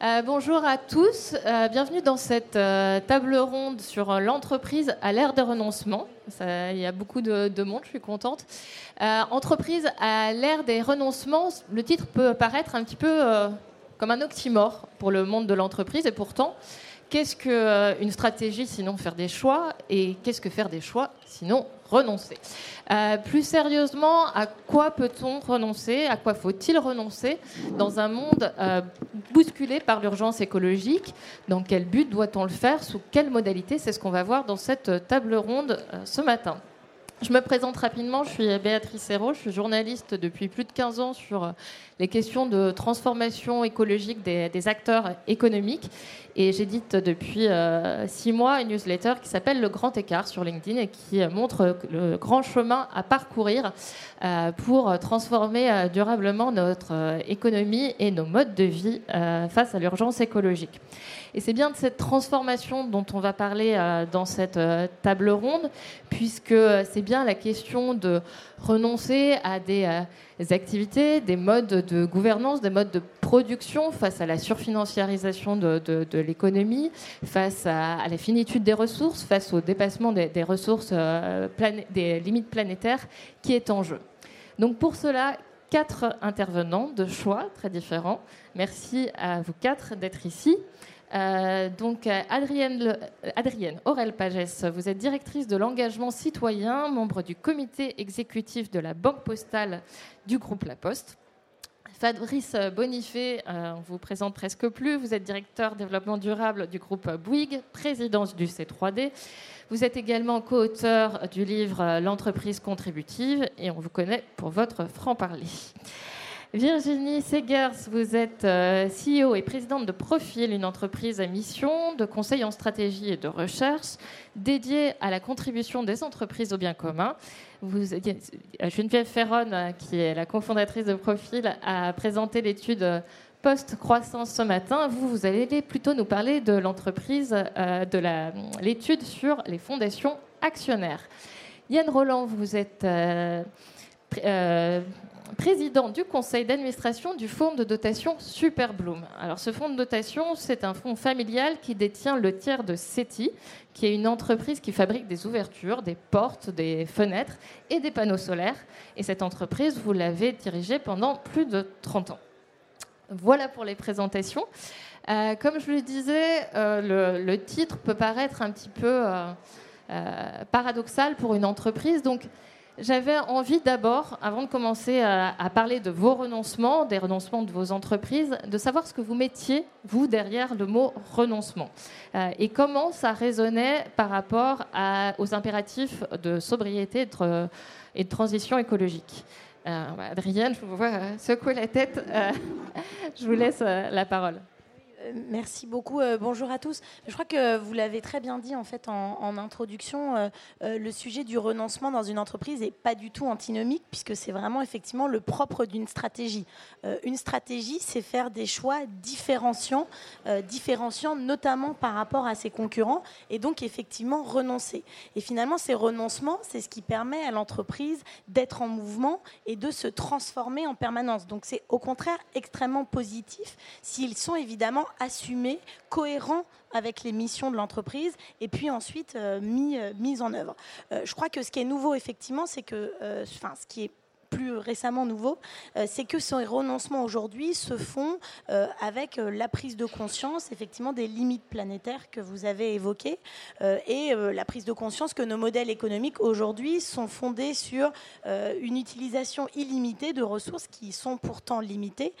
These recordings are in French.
Euh, bonjour à tous, euh, bienvenue dans cette euh, table ronde sur l'entreprise à l'ère des renoncements. il y a beaucoup de, de, monde, je suis contente. entreprise à l'ère des renoncements, le titre peut paraître un petit peu comme un oxymore pour le monde de l'entreprise et pourtant, qu'est-ce qu'une stratégie sinon faire des choix? Et qu'est-ce que faire des choix sinon renoncer. Euh, plus sérieusement, à quoi peut-on renoncer À quoi faut-il renoncer dans un monde euh, bousculé par l'urgence écologique? Dans quel but doit-on le faire? Sous quelle modalité? C'est ce qu'on va voir dans cette table ronde euh, ce matin. Je me présente rapidement, je suis Béatrice Hérault, je suis journaliste depuis plus de 15 ans sur les questions de transformation écologique des, acteurs économiques et j'édite depuis euh, six mois une newsletter qui s'appelle Le Grand Écart sur LinkedIn et qui montre le grand chemin à parcourir euh, pour transformer euh, durablement notre économie et nos modes de vie face à l'urgence écologique. Et c'est bien de cette transformation dont on va parler dans cette table ronde, puisque c'est bien la question de renoncer à des activités, des modes de gouvernance, des modes de production face à la surfinanciarisation de, l'économie, face à, la finitude des ressources, face au dépassement euh, des limites planétaires qui est en jeu. Donc pour cela, quatre intervenants de choix très différents. Merci à vous quatre d'être ici. Euh, donc, Adrienne, Adrienne Aurel Pagès, vous êtes directrice de l'engagement citoyen, membre du comité exécutif de la Banque postale du groupe La Poste. Fabrice Bonifay, euh, on vous présente presque plus. Vous êtes directeur développement durable du groupe Bouygues, présidence du C3D. Vous êtes également co-auteur du livre L'entreprise contributive et on vous connaît pour votre franc-parler. Virginie Segers, vous êtes euh, CEO et présidente de Profil, une entreprise à mission de conseil en stratégie et de recherche dédiée à la contribution des entreprises au bien commun. Vous, euh, Geneviève Ferron, euh, qui est la cofondatrice de Profil, a présenté l'étude post-croissance ce matin. Vous, vous allez plutôt nous parler de l'entreprise, de l'étude sur les fondations actionnaires. Yann Roland, vous êtes président du conseil d'administration du fonds de dotation Superbloom. Alors ce fonds de dotation, c'est un fonds familial qui détient le tiers de SETI, qui est une entreprise qui fabrique des ouvertures, des portes, des fenêtres et des panneaux solaires. Et cette entreprise, vous l'avez dirigée pendant plus de 30 ans. Voilà pour les présentations. Euh, comme je le disais, euh, le, titre peut paraître un petit peu euh, paradoxal pour une entreprise. Donc, j'avais envie d'abord, avant de commencer à, parler de vos renoncements, des renoncements de vos entreprises, de savoir ce que vous mettiez, vous, derrière le mot renoncement. Euh, et comment ça résonnait par rapport aux impératifs de sobriété et de, transition écologique. Euh, Adrienne, je vous vois euh, secouer la tête. je vous laisse la parole. Euh, merci beaucoup. Euh, bonjour à tous. Je crois que vous l'avez très bien dit en fait en, introduction. Euh, le sujet du renoncement dans une entreprise n'est pas du tout antinomique puisque c'est vraiment effectivement le propre d'une stratégie. une stratégie, c'est faire des choix différenciants, différenciants notamment par rapport à ses concurrents et donc effectivement renoncer. Et finalement, ces renoncements, c'est ce qui permet à l'entreprise d'être en mouvement et de se transformer en permanence. Donc c'est au contraire extrêmement positif s'ils sont évidemment assumé, cohérent avec les missions de l'entreprise et puis ensuite euh, mis, euh, mis en œuvre. Euh, je crois que ce qui est nouveau, effectivement, c'est que, ce qui est plus récemment nouveau, euh, c'est que ces renoncements aujourd'hui se font euh, avec euh, la prise de conscience effectivement des limites planétaires que vous avez évoquées et la prise de conscience que nos modèles économiques aujourd'hui sont fondés sur une utilisation illimitée de ressources qui sont pourtant limitées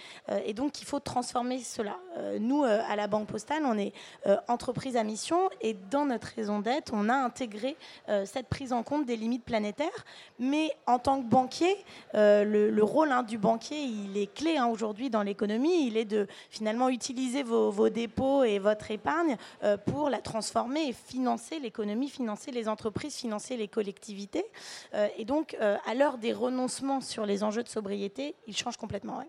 et donc il faut transformer cela. nous, à la Banque Postale, on est entreprise à mission et dans notre raison d'être, on a intégré cette prise en compte des limites planétaires, mais en tant que banquier, euh, le, rôle hein, du banquier, il est clé hein, aujourd'hui dans l'économie. Il est de finalement utiliser vos, dépôts et votre épargne euh, pour la transformer et financer l'économie, financer les entreprises, financer les collectivités. Euh, et donc, à l'heure des renoncements sur les enjeux de sobriété, il change complètement.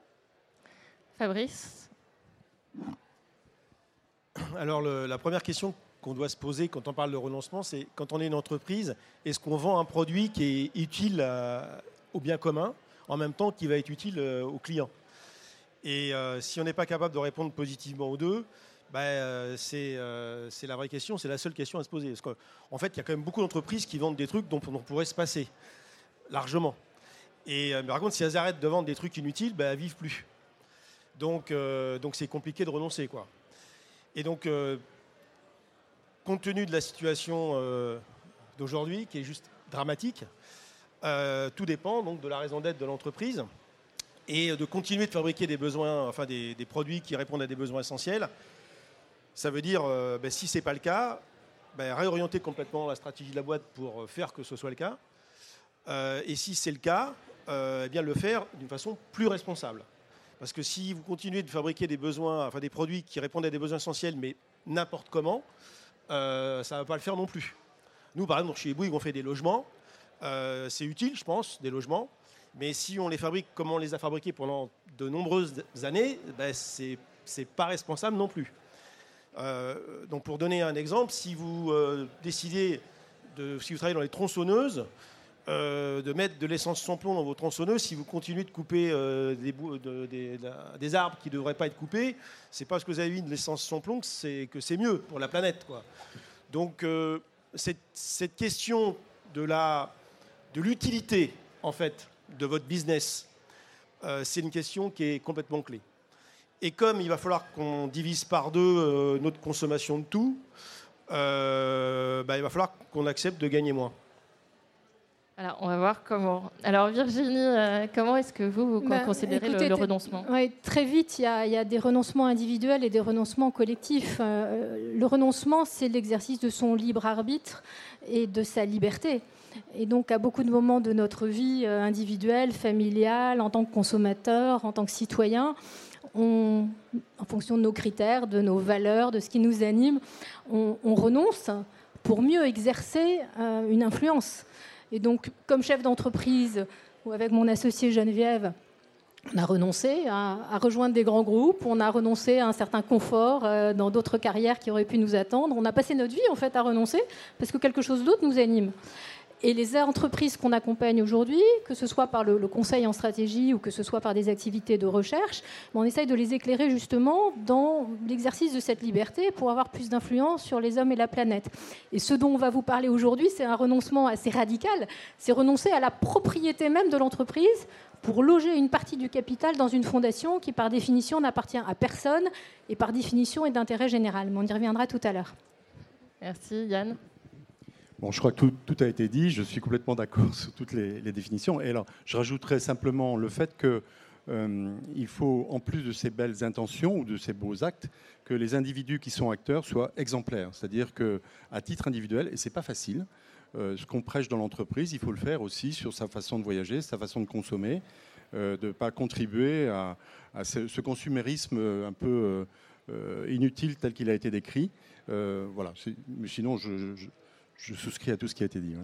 Fabrice? Alors, la première question qu'on doit se poser quand on parle de renoncement, c'est quand on est une entreprise, est-ce qu'on vend un produit qui est utile à, au bien commun, en même temps qu'il va être utile euh, aux clients. Et si on n'est pas capable de répondre positivement aux deux, ben, c'est la vraie question, c'est la seule question à se poser. Parce en fait, il y a quand même beaucoup d'entreprises qui vendent des trucs dont on pourrait se passer, largement. Et par contre, si elles arrêtent de vendre des trucs inutiles, ben, elles ne vivent plus. Donc, c'est compliqué de renoncer. Et donc, compte tenu de la situation d'aujourd'hui, qui est juste dramatique, tout dépend donc de la raison d'être de l'entreprise et de continuer de fabriquer des besoins, enfin des, produits qui répondent à des besoins essentiels. Ça veut dire, euh, ben, si ce n'est pas le cas, ben, réorienter complètement la stratégie de la boîte pour faire que ce soit le cas. Euh, et si c'est le cas, euh, eh bien le faire d'une façon plus responsable. Parce que si vous continuez de fabriquer des besoins, enfin des produits qui répondent à des besoins essentiels, mais n'importe comment, ça ne va pas le faire non plus. Nous, par exemple, chez Bouygues, on fait des logements. C'est utile, je pense, des logements. Mais si on les fabrique comme on les a fabriqués pendant de nombreuses années, ben ce n'est pas responsable non plus. Euh, donc pour donner un exemple, si vous euh, décidez, de, si vous travaillez dans les tronçonneuses, euh, de mettre de l'essence sans plomb dans vos tronçonneuses, si vous continuez de couper des, arbres qui ne devraient pas être coupés, c'est parce que vous avez mis de l'essence sans plomb que c'est mieux pour la planète. Quoi. Donc cette, cette, question de l'utilité, de en fait, de votre business, euh, c'est une question qui est complètement clé. Et comme il va falloir qu'on divise par deux euh, notre consommation de tout, euh, bah, il va falloir qu'on accepte de gagner moins. Alors, on va voir comment. Alors, Virginie, comment est-ce que vous, vous bah, considérez le, renoncement? Très vite, il y, a, il y, a des renoncements individuels et des renoncements collectifs. le renoncement, c'est l'exercice de son libre arbitre et de sa liberté. Et donc, à beaucoup de moments de notre vie euh, individuelle, familiale, en tant que consommateur, en tant que citoyen, en fonction de nos critères, de nos valeurs, de ce qui nous anime, on, renonce pour mieux exercer euh, une influence. Et donc, comme chef d'entreprise ou avec mon associé Geneviève, on a renoncé à, rejoindre des grands groupes, on a renoncé à un certain confort euh, dans d'autres carrières qui auraient pu nous attendre. On a passé notre vie en fait à renoncer parce que quelque chose d'autre nous anime. Et les entreprises qu'on accompagne aujourd'hui, que ce soit par le, conseil en stratégie ou que ce soit par des activités de recherche, on essaye de les éclairer justement dans l'exercice de cette liberté pour avoir plus d'influence sur les hommes et la planète. Et ce dont on va vous parler aujourd'hui, c'est un renoncement assez radical. C'est renoncer à la propriété même de l'entreprise pour loger une partie du capital dans une fondation qui, par définition, n'appartient à personne et par définition est d'intérêt général. Mais on y reviendra tout à l'heure. Merci Yann. Bon, je crois que tout, a été dit. Je suis complètement d'accord sur toutes les, définitions. Et alors, je rajouterais simplement le fait que euh, faut, en plus de ces belles intentions ou de ces beaux actes, que les individus qui sont acteurs soient exemplaires. C'est-à-dire que, à titre individuel, et c'est pas facile, euh, ce qu'on prêche dans l'entreprise, il faut le faire aussi sur sa façon de voyager, sa façon de consommer, euh, de ne pas contribuer à, ce, consumérisme un peu inutile tel qu'il a été décrit. voilà. Sinon, je souscris à tout ce qui a été dit.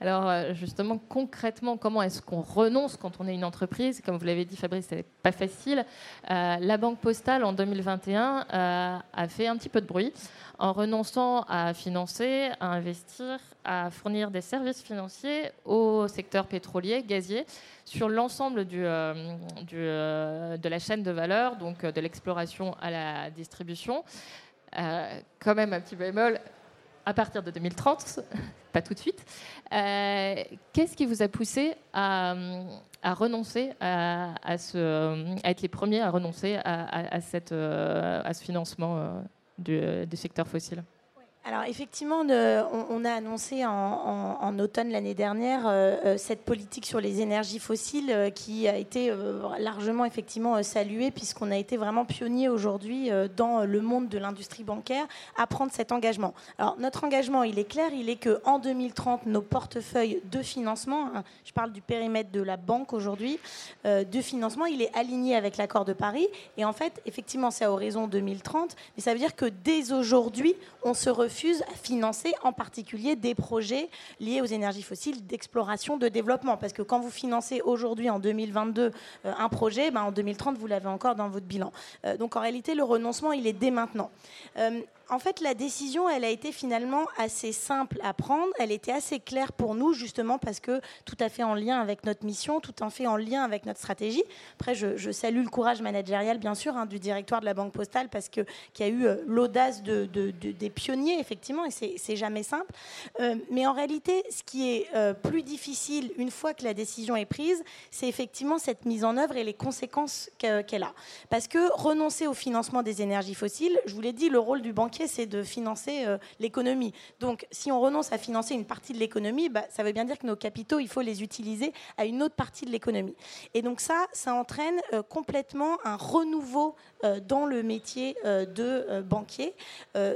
Alors euh, justement, concrètement, comment est-ce qu'on renonce quand on est une entreprise? Comme vous l'avez dit, Fabrice, c'est pas facile. Euh, la Banque Postale en 2021 euh, a fait un petit peu de bruit en renonçant à financer, à investir, à fournir des services financiers au secteur pétrolier, gazier, sur l'ensemble de la chaîne de valeur, donc de l'exploration à la distribution. quand même un petit bémol, à partir de 2030, pas tout de suite. Euh, qu'est-ce qui vous a poussé à, renoncer à, être les premiers à renoncer à, euh, ce financement euh, du secteur fossile? Alors effectivement, on, a annoncé en, automne l'année dernière euh, euh, cette politique sur les énergies fossiles euh, qui a été largement effectivement saluée puisqu'on a été vraiment pionnier aujourd'hui dans le monde de l'industrie bancaire à prendre cet engagement. Alors notre engagement, il est clair, il est que en 2030, nos portefeuilles de financement, hein, je parle du périmètre de la banque aujourd'hui, de financement, il est aligné avec l'accord de Paris. Et en fait, effectivement, c'est à horizon 2030, mais ça veut dire que dès aujourd'hui, on se refuse à financer en particulier des projets liés aux énergies fossiles d'exploration, de développement. Parce que quand vous financez aujourd'hui, en 2022, euh, un projet, ben en 2030, vous l'avez encore dans votre bilan. Euh, donc en réalité, le renoncement, il est dès maintenant. En fait, la décision, elle a été finalement assez simple à prendre. Elle était assez claire pour nous, justement, parce que tout à fait en lien avec notre mission, tout à fait en lien avec notre stratégie. Après, je, salue le courage managérial, bien sûr, hein, du directoire de la Banque Postale, parce que qui a eu euh, l'audace de, des pionniers, effectivement, et c'est jamais simple. Euh, mais en réalité, ce qui est euh, plus difficile une fois que la décision est prise, c'est effectivement cette mise en œuvre et les conséquences qu'elle a. Parce que renoncer au financement des énergies fossiles, je vous l'ai dit, le rôle du banquier, c'est de financer euh, l'économie. Donc, si on renonce à financer une partie de l'économie, bah, ça veut bien dire que nos capitaux, il faut les utiliser à une autre partie de l'économie. Et donc ça, ça entraîne euh, complètement un renouveau dans le métier de banquier.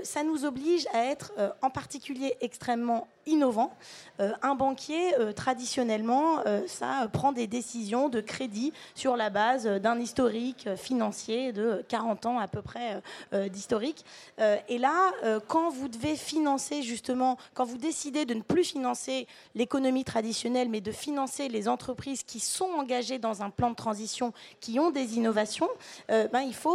ça nous oblige à être en particulier extrêmement innovant. un banquier, traditionnellement, ça prend des décisions de crédit sur la base d'un historique financier de 40 ans à peu près d'historique. et là, quand vous devez financer justement, quand vous décidez de ne plus financer l'économie traditionnelle, mais de financer les entreprises qui sont engagées dans un plan de transition, qui ont des innovations, ben, il faut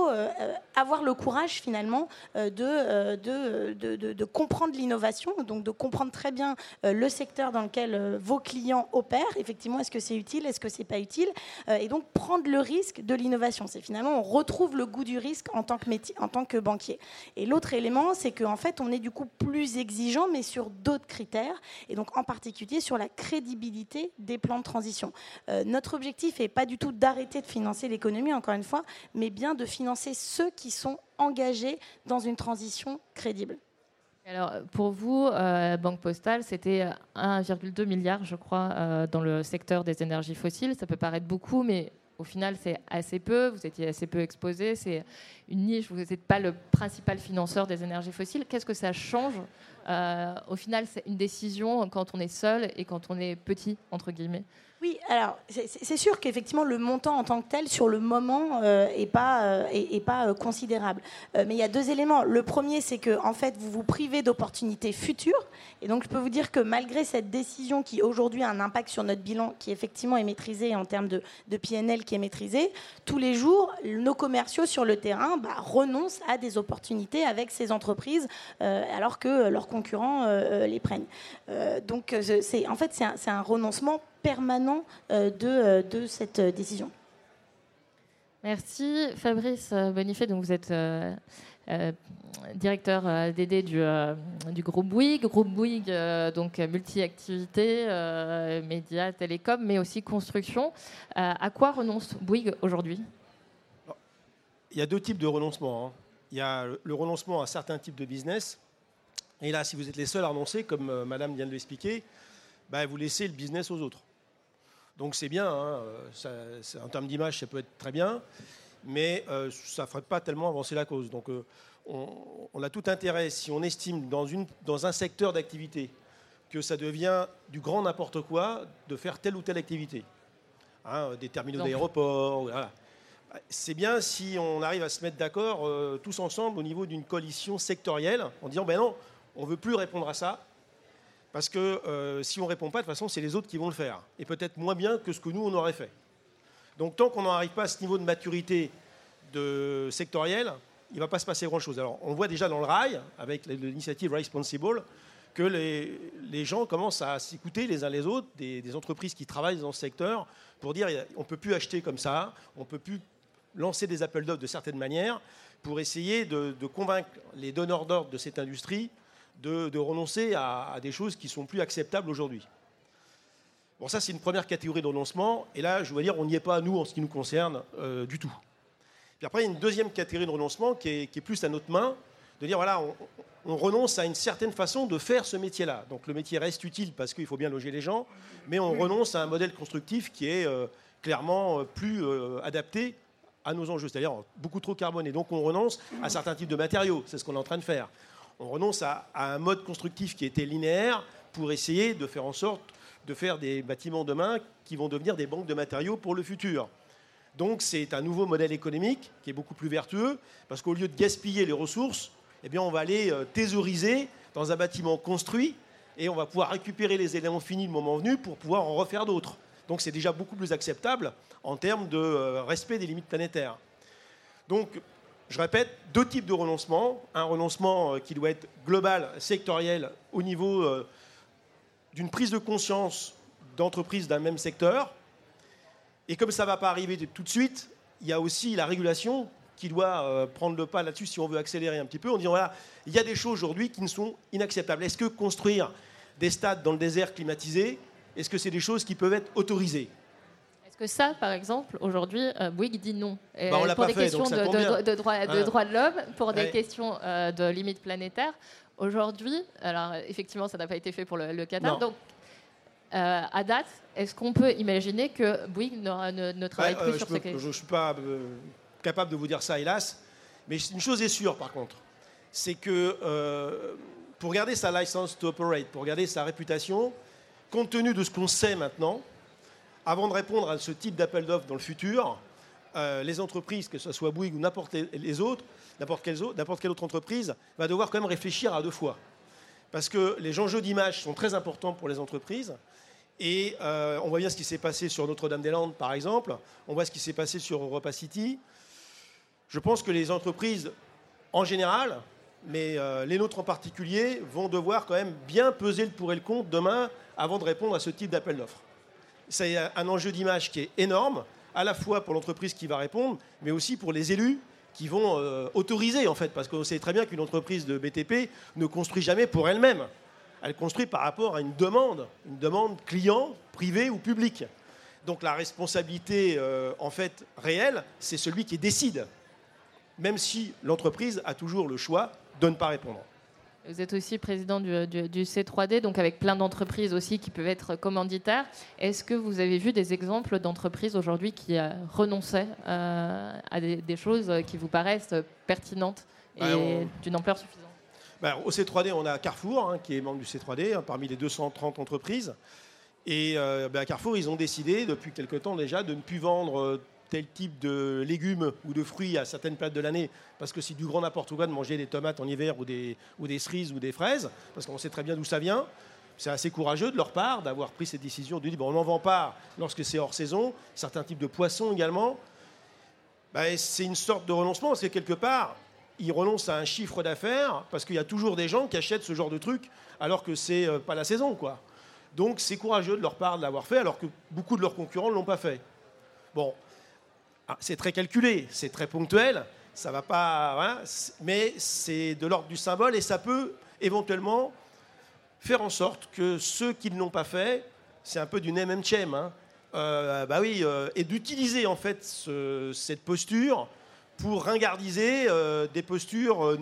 avoir le courage finalement de, de, de, de, comprendre l'innovation, donc de comprendre très bien le secteur dans lequel vos clients opèrent. Effectivement, est-ce que c'est utile, est-ce que c'est pas utile, et donc prendre le risque de l'innovation. C'est finalement on retrouve le goût du risque en tant que métier, en tant que banquier. Et l'autre élément, c'est qu'en fait, on est du coup plus exigeant, mais sur d'autres critères, et donc en particulier sur la crédibilité des plans de transition. Euh, notre objectif n'est pas du tout d'arrêter de financer l'économie, encore une fois, mais bien de financer ceux qui sont engagés dans une transition crédible. Alors, pour vous, euh, Banque Postale, c'était 1,2 milliard, je crois, euh, dans le secteur des énergies fossiles. Ça peut paraître beaucoup, mais au final, c'est assez peu, vous étiez assez peu exposé, c'est une niche, vous n'êtes pas le principal financeur des énergies fossiles. Qu'est-ce que ça change? Euh, Au final, c'est une décision quand on est seul et quand on est petit, entre guillemets. Oui, alors c'est sûr qu'effectivement le montant en tant que tel sur le moment euh, pas, euh, euh, considérable. mais il y a deux éléments. Le premier, c'est que en fait vous vous privez d'opportunités futures. Et donc je peux vous dire que malgré cette décision qui aujourd'hui a un impact sur notre bilan, qui effectivement est maîtrisé en termes de, de PNL qui est maîtrisé, tous les jours nos commerciaux sur le terrain bah, renoncent à des opportunités avec ces entreprises alors que leurs concurrents les prennent. donc c'est en fait c'est un, un renoncement permanent euh, de, euh, de cette euh, décision. Merci. Fabrice Bonifay, donc vous êtes directeur DD du, du, groupe Bouygues. Groupe Bouygues, donc multi-activités, médias, télécom, mais aussi construction. à quoi renonce Bouygues aujourd'hui? Il y a deux types de renoncement. Hein. Il y a le renoncement à certains types de business. Et là, si vous êtes les seuls à renoncer, comme Madame vient de l'expliquer, bah, vous laissez le business aux autres. Donc c'est bien, hein, en termes d'image, ça peut être très bien, mais euh, ça ne ferait pas tellement avancer la cause. Donc euh, on, a tout intérêt, si on estime dans, une, dans un secteur d'activité que ça devient du grand n'importe quoi, de faire telle ou telle activité. Hein, des terminaux d'aéroport, voilà. C'est bien si on arrive à se mettre d'accord euh, tous ensemble au niveau d'une coalition sectorielle en disant ben non, on ne veut plus répondre à ça, parce que euh, si on ne répond pas, de toute façon, c'est les autres qui vont le faire. Et peut-être moins bien que ce que nous, on aurait fait. Donc tant qu'on n'arrive pas à ce niveau de maturité de sectoriel, il ne va pas se passer grand-chose. Alors on voit déjà dans le rail, avec l'initiative Responsible, que les, gens commencent à s'écouter les uns les autres, des, entreprises qui travaillent dans ce secteur, pour dire on ne peut plus acheter comme ça, on ne peut plus lancer des appels d'offres de certaines manières, pour essayer de convaincre les donneurs d'ordre de cette industrie de, renoncer à, des choses qui sont plus acceptables aujourd'hui. Bon, ça, c'est une première catégorie de renoncement. Et là, je veux dire, on n'y est pas, nous, en ce qui nous concerne, euh, du tout. Puis après, il y a une deuxième catégorie de renoncement qui est, plus à notre main, de dire, voilà, on, renonce à une certaine façon de faire ce métier-là. Donc le métier reste utile parce qu'il faut bien loger les gens, mais on renonce à un modèle constructif qui est euh, clairement euh, plus adapté à nos enjeux, c'est-à-dire beaucoup trop carboné. Donc on renonce à certains types de matériaux, c'est ce qu'on est en train de faire on renonce à, un mode constructif qui était linéaire pour essayer de faire en sorte de faire des bâtiments demain qui vont devenir des banques de matériaux pour le futur. Donc c'est un nouveau modèle économique qui est beaucoup plus vertueux parce qu'au lieu de gaspiller les ressources, eh bien on va aller euh, thésauriser dans un bâtiment construit et on va pouvoir récupérer les éléments finis le moment venu pour pouvoir en refaire d'autres. Donc c'est déjà beaucoup plus acceptable en termes de euh, respect des limites planétaires. Donc Je répète, deux types de renoncement. Un renoncement euh, qui doit être global, sectoriel, au niveau euh, d'une prise de conscience d'entreprises d'un même secteur. Et comme ça ne va pas arriver tout de suite, il y a aussi la régulation qui doit euh, prendre le pas là-dessus si on veut accélérer un petit peu en disant voilà, il y a des choses aujourd'hui qui ne sont inacceptables. Est-ce que construire des stades dans le désert climatisé, est-ce que c'est des choses qui peuvent être autorisées? Que ça, par exemple, aujourd'hui, euh, Bouygues dit non bah, Pour des fait, questions de, de- de droit, de Voilà. droits de l'homme, pour des Ouais. questions euh, de limites planétaires. Aujourd'hui, alors effectivement, ça n'a pas été fait pour le, le Qatar. Non. Donc, euh, à date, est-ce qu'on peut imaginer que Bouygues n'aura- ne, ne travaille plus euh, sur je ce Je ne suis pas capable de vous dire ça, hélas. Mais une chose est sûre, par contre, c'est que pour garder sa license to operate, pour garder sa réputation, compte tenu de ce qu'on sait maintenant, avant de répondre à ce type d'appel d'offres dans le futur, euh, les entreprises, que ce soit Bouygues ou n'importe les- autres, n'importe quelle, autre- n'importe quelle autre entreprise, va devoir quand même réfléchir à deux fois. Parce que les enjeux d'image sont très importants pour les entreprises. Et euh, on voit bien ce qui s'est passé sur Notre-Dame-des-Landes, par exemple. On voit ce qui s'est passé sur Europa City. Je pense que les entreprises, en général, mais euh, les nôtres en particulier, vont devoir quand même bien peser le pour et le contre demain avant de répondre à ce type d'appel d'offres. C'est un enjeu d'image qui est énorme, à la fois pour l'entreprise qui va répondre, mais aussi pour les élus qui vont euh, autoriser, en fait, parce qu'on sait très bien qu'une entreprise de BTP ne construit jamais pour elle-même. Elle construit par rapport à une demande, une demande client, privé ou public. Donc la responsabilité, euh, en fait, réelle, c'est celui qui décide, même si l'entreprise a toujours le choix de ne pas répondre. Vous êtes aussi président du, du- du C3D, donc avec plein d'entreprises aussi qui peuvent être commanditaires. Est-ce que vous avez vu des exemples d'entreprises aujourd'hui qui euh, renonçaient euh, à des, des choses qui vous paraissent pertinentes et Bah, on- d'une ampleur suffisante? Ben, au C3D, on a Carrefour, hein, qui est membre du C3D, hein, parmi les 230 entreprises. Et euh, à Carrefour, ils ont décidé, depuis quelque temps déjà, de ne plus vendre euh, tel type de légumes ou de fruits à certaines périodes de l'année, parce que c'est du grand n'importe quoi de manger des tomates en hiver ou des, cerises ou des fraises, parce qu'on sait très bien d'où ça vient. C'est assez courageux de leur part d'avoir pris cette décision de dire bon, on n'en vend pas lorsque c'est hors saison, certains types de poissons également. Ben, c'est une sorte de renoncement, parce que quelque part, ils renoncent à un chiffre d'affaires parce qu'il y a toujours des gens qui achètent ce genre de truc alors que c'est euh, pas la saison, quoi. Donc c'est courageux de leur part de l'avoir fait alors que beaucoup de leurs concurrents ne l'ont pas fait. C'est très calculé, c'est très ponctuel, ça va pas, mais c'est de l'ordre du symbole et ça peut éventuellement faire en sorte que ceux qui ne l'ont pas fait, c'est un peu du name hein, euh, bah oui, euh, et d'utiliser en fait ce- cette posture pour ringardiser euh, des postures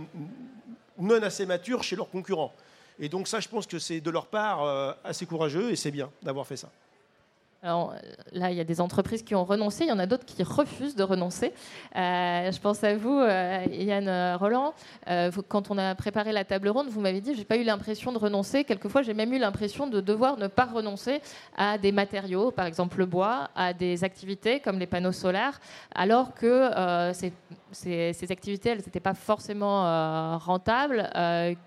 non assez matures chez leurs concurrents. Et donc ça, je pense que c'est de leur part assez courageux et c'est bien d'avoir fait ça. Alors euh, là, il y a des entreprises qui ont renoncé, il y en a d'autres qui refusent de renoncer. Euh, je pense à vous, euh, Yann Roland. Quand on a préparé la table ronde, vous m'avez dit j'ai pas eu l'impression de renoncer. Quelquefois, j'ai même eu l'impression de devoir ne pas renoncer à des matériaux, par exemple le bois, à des activités comme les panneaux solaires, alors que ces, activités, elles n'étaient pas forcément rentables,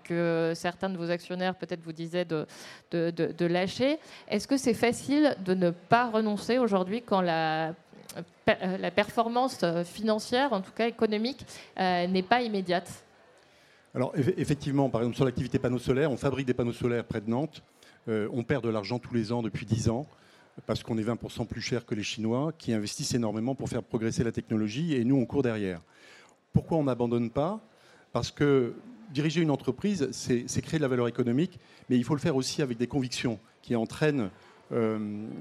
que certains de vos actionnaires peut-être vous disaient de- de lâcher. Est-ce que c'est facile de ne pas renoncer aujourd'hui quand la, per- la performance euh, financière, en tout cas économique, euh, n'est pas immédiate Alors eff- effectivement, par exemple sur l'activité panneaux solaires, on fabrique des panneaux solaires près de Nantes. Euh, on perd de l'argent tous les ans depuis 10 ans parce qu'on est 20% plus cher que les Chinois qui investissent énormément pour faire progresser la technologie et nous on court derrière. Pourquoi on n'abandonne pas? Parce que diriger une entreprise, c'est créer de la valeur économique, mais il faut le faire aussi avec des convictions qui entraînent, euh,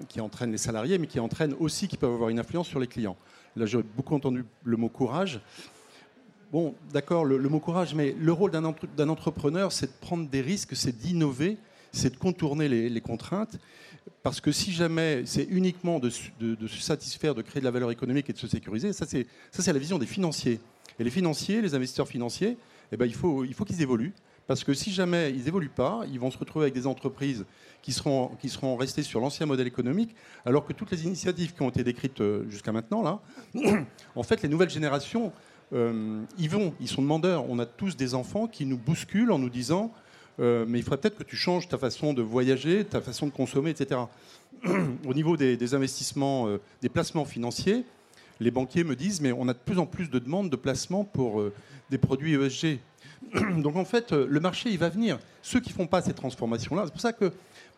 qui entraînent les salariés, mais qui entraînent aussi, qui peuvent avoir une influence sur les clients. Là, j'ai beaucoup entendu le mot courage. Bon, d'accord, le, mot courage, mais le rôle d'un entre- d'un entrepreneur, c'est de prendre des risques, c'est d'innover, c'est de contourner les, contraintes. Parce que si jamais c'est uniquement de, se satisfaire, de créer de la valeur économique et de se sécuriser, ça c'est ça, c'est la vision des financiers. Et les financiers, les investisseurs financiers, eh ben, il faut, il faut qu'ils évoluent. Parce que si jamais ils n'évoluent pas, ils vont se retrouver avec des entreprises qui seront, qui seront restées sur l'ancien modèle économique, alors que toutes les initiatives qui ont été décrites euh, jusqu'à maintenant, là, en fait, les nouvelles générations, euh, ils vont, ils sont demandeurs. On a tous des enfants qui nous bousculent en nous disant euh, mais il faudrait peut-être que tu changes ta façon de voyager, ta façon de consommer, etc. Au niveau des, investissements, euh, des placements financiers, les banquiers me disent, mais on a de plus en plus de demandes de placement pour euh, des produits ESG. Donc en fait, euh, le marché, il va venir. Ceux qui ne font pas ces transformations-là, c'est pour ça que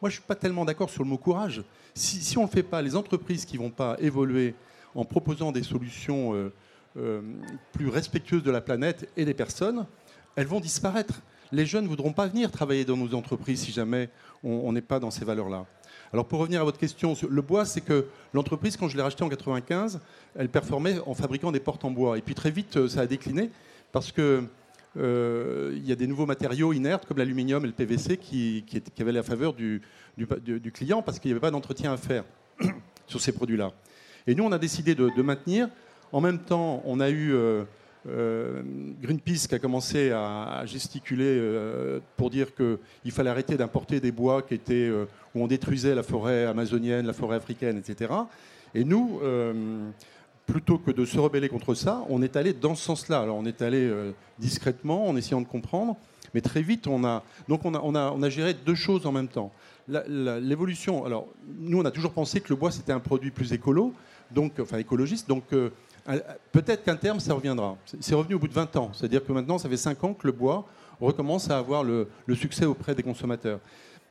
moi, je ne suis pas tellement d'accord sur le mot courage. Si, on ne le fait pas, les entreprises qui ne vont pas évoluer en proposant des solutions euh, plus respectueuses de la planète et des personnes, elles vont disparaître. Les jeunes ne voudront pas venir travailler dans nos entreprises si jamais on n'est pas dans ces valeurs-là. Alors pour revenir à votre question, le bois, c'est que l'entreprise, quand je l'ai rachetée en 95, elle performait en fabriquant des portes en bois. Et puis très vite, euh, ça a décliné parce que euh, il y a des nouveaux matériaux inertes comme l'aluminium et le PVC qui, avaient la faveur du, client parce qu'il n'y avait pas d'entretien à faire sur ces produits-là. Et nous, on a décidé de, maintenir. En même temps, on a eu euh, euh, Greenpeace qui a commencé à, gesticuler euh, pour dire qu'il fallait arrêter d'importer des bois qui étaient, où on détruisait la forêt amazonienne, la forêt africaine, etc. Et nous, plutôt que de se rebeller contre ça, on est allé dans ce sens-là. Alors on est allé discrètement, en essayant de comprendre, mais très vite, on a, donc on a, on a, géré deux choses en même temps. L'évolution, alors nous, on a toujours pensé que le bois, c'était un produit plus écolo, donc, enfin écologiste, donc euh, peut-être qu'un terme, ça reviendra. C'est revenu au bout de 20 ans. C'est-à-dire que maintenant, ça fait 5 ans que le bois recommence à avoir le, succès auprès des consommateurs.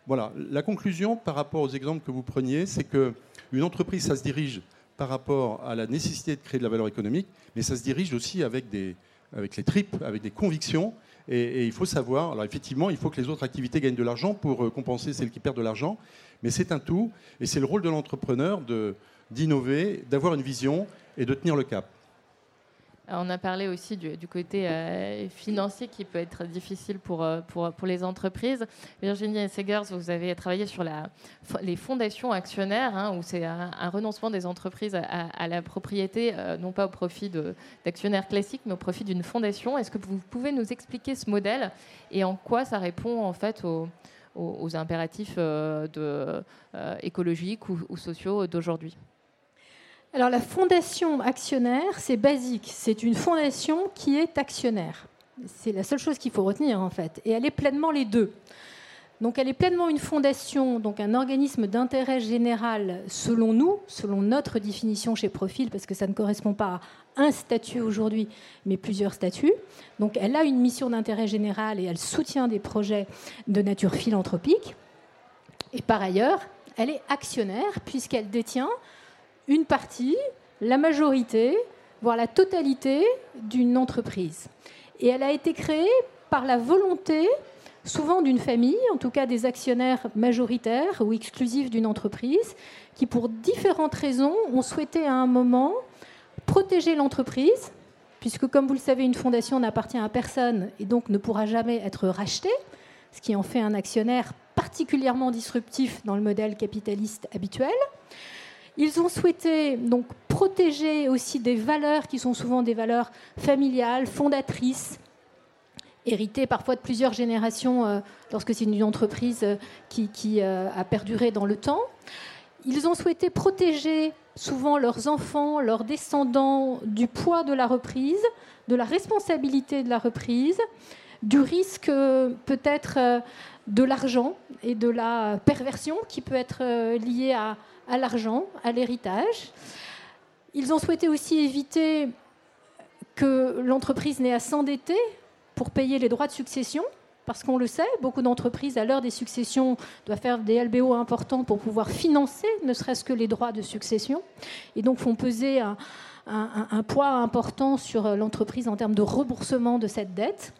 Voilà. La conclusion par rapport aux exemples que vous preniez, c'est qu'une entreprise, ça se dirige par rapport à la nécessité de créer de la valeur économique, mais ça se dirige aussi avec, des, les tripes, avec des convictions. Et, et, il faut savoir, alors effectivement, il faut que les autres activités gagnent de l'argent pour euh, compenser celles qui perdent de l'argent, mais c'est un tout, et c'est le rôle de l'entrepreneur d'innover, d'avoir une vision et de tenir le cap. On a parlé aussi du, côté euh, financier qui peut être difficile pour, euh, pour, pour les entreprises. Virginie Segers, vous avez travaillé sur la, les fondations actionnaires, hein, où c'est un, renoncement des entreprises à, la propriété, euh, non pas au profit d'actionnaires classiques, mais au profit d'une fondation. Est-ce que vous pouvez nous expliquer ce modèle et en quoi ça répond en fait aux, aux, impératifs écologiques ou sociaux d'aujourd'hui? Alors la fondation actionnaire, c'est basique. C'est une fondation qui est actionnaire. C'est la seule chose qu'il faut retenir en fait. Et elle est pleinement les deux. Donc elle est pleinement une fondation, donc un organisme d'intérêt général selon nous, selon notre définition chez Profil, parce que ça ne correspond pas à un statut aujourd'hui, mais plusieurs statuts. Donc elle a une mission d'intérêt général et elle soutient des projets de nature philanthropique. Et par ailleurs, elle est actionnaire puisqu'elle détient une partie, la majorité, voire la totalité d'une entreprise. Et elle a été créée par la volonté, souvent d'une famille, en tout cas des actionnaires majoritaires ou exclusifs d'une entreprise, qui pour différentes raisons ont souhaité à un moment protéger l'entreprise, puisque comme vous le savez, une fondation n'appartient à personne et donc ne pourra jamais être rachetée, ce qui en fait un actionnaire particulièrement disruptif dans le modèle capitaliste habituel. Ils ont souhaité protéger aussi des valeurs qui sont souvent des valeurs familiales, fondatrices, héritées parfois de plusieurs générations euh, lorsque c'est une entreprise euh, qui, euh, a perduré dans le temps. Ils ont souhaité protéger souvent leurs enfants, leurs descendants du poids de la reprise, de la responsabilité de la reprise, du risque peut-être de l'argent et de la perversion qui peut être liée à, à l'argent, à l'héritage. Ils ont souhaité aussi éviter que l'entreprise n'ait à s'endetter pour payer les droits de succession, parce qu'on le sait, beaucoup d'entreprises, à l'heure des successions, doivent faire des LBO importants pour pouvoir financer ne serait-ce que les droits de succession, et donc font peser un, poids important sur l'entreprise en termes de remboursement de cette dette.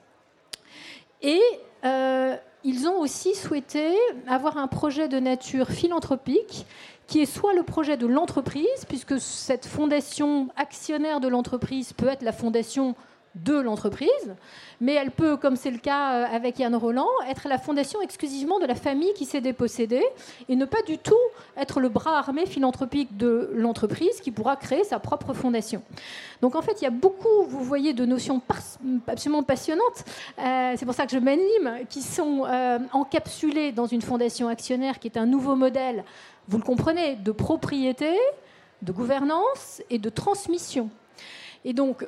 Et euh, ils ont aussi souhaité avoir un projet de nature philanthropique qui est soit le projet de l'entreprise, puisque cette fondation actionnaire de l'entreprise peut être la fondation de l'entreprise, mais elle peut, comme c'est le cas euh, avec Yann Roland, être la fondation exclusivement de la famille qui s'est dépossédée et ne pas du tout être le bras armé philanthropique de l'entreprise qui pourra créer sa propre fondation. Donc en fait, il y a beaucoup, vous voyez, de notions absolument passionnantes, euh, c'est pour ça que je m'anime, qui sont euh, encapsulées dans une fondation actionnaire qui est un nouveau modèle vous le comprenez, de propriété, de gouvernance et de transmission. Et donc,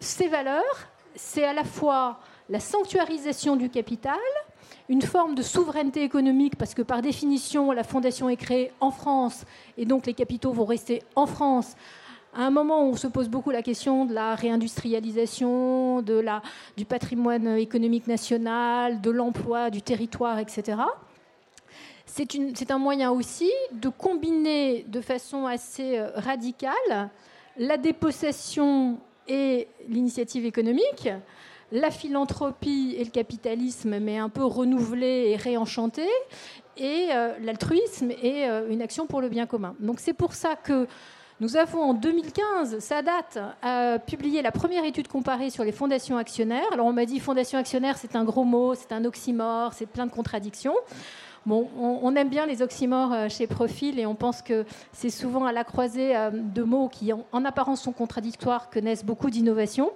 ces valeurs, c'est à la fois la sanctuarisation du capital, une forme de souveraineté économique, parce que par définition, la fondation est créée en France, et donc les capitaux vont rester en France, à un moment où on se pose beaucoup la question de la réindustrialisation, de la, du patrimoine économique national, de l'emploi, du territoire, etc. C'est un moyen aussi de combiner de façon assez euh, radicale la dépossession et l'initiative économique, la philanthropie et le capitalisme, mais un peu renouvelé et réenchanté, et euh, l'altruisme et euh, une action pour le bien commun. Donc c'est pour ça que nous avons en 2015, ça date, publié la première étude comparée sur les fondations actionnaires. Alors on m'a dit fondation actionnaire, c'est un gros mot, c'est un oxymore, c'est plein de contradictions. Bon, on, aime bien les oxymores euh, chez Profil et on pense que c'est souvent à la croisée de mots qui, en apparence, sont contradictoires que naissent beaucoup d'innovations.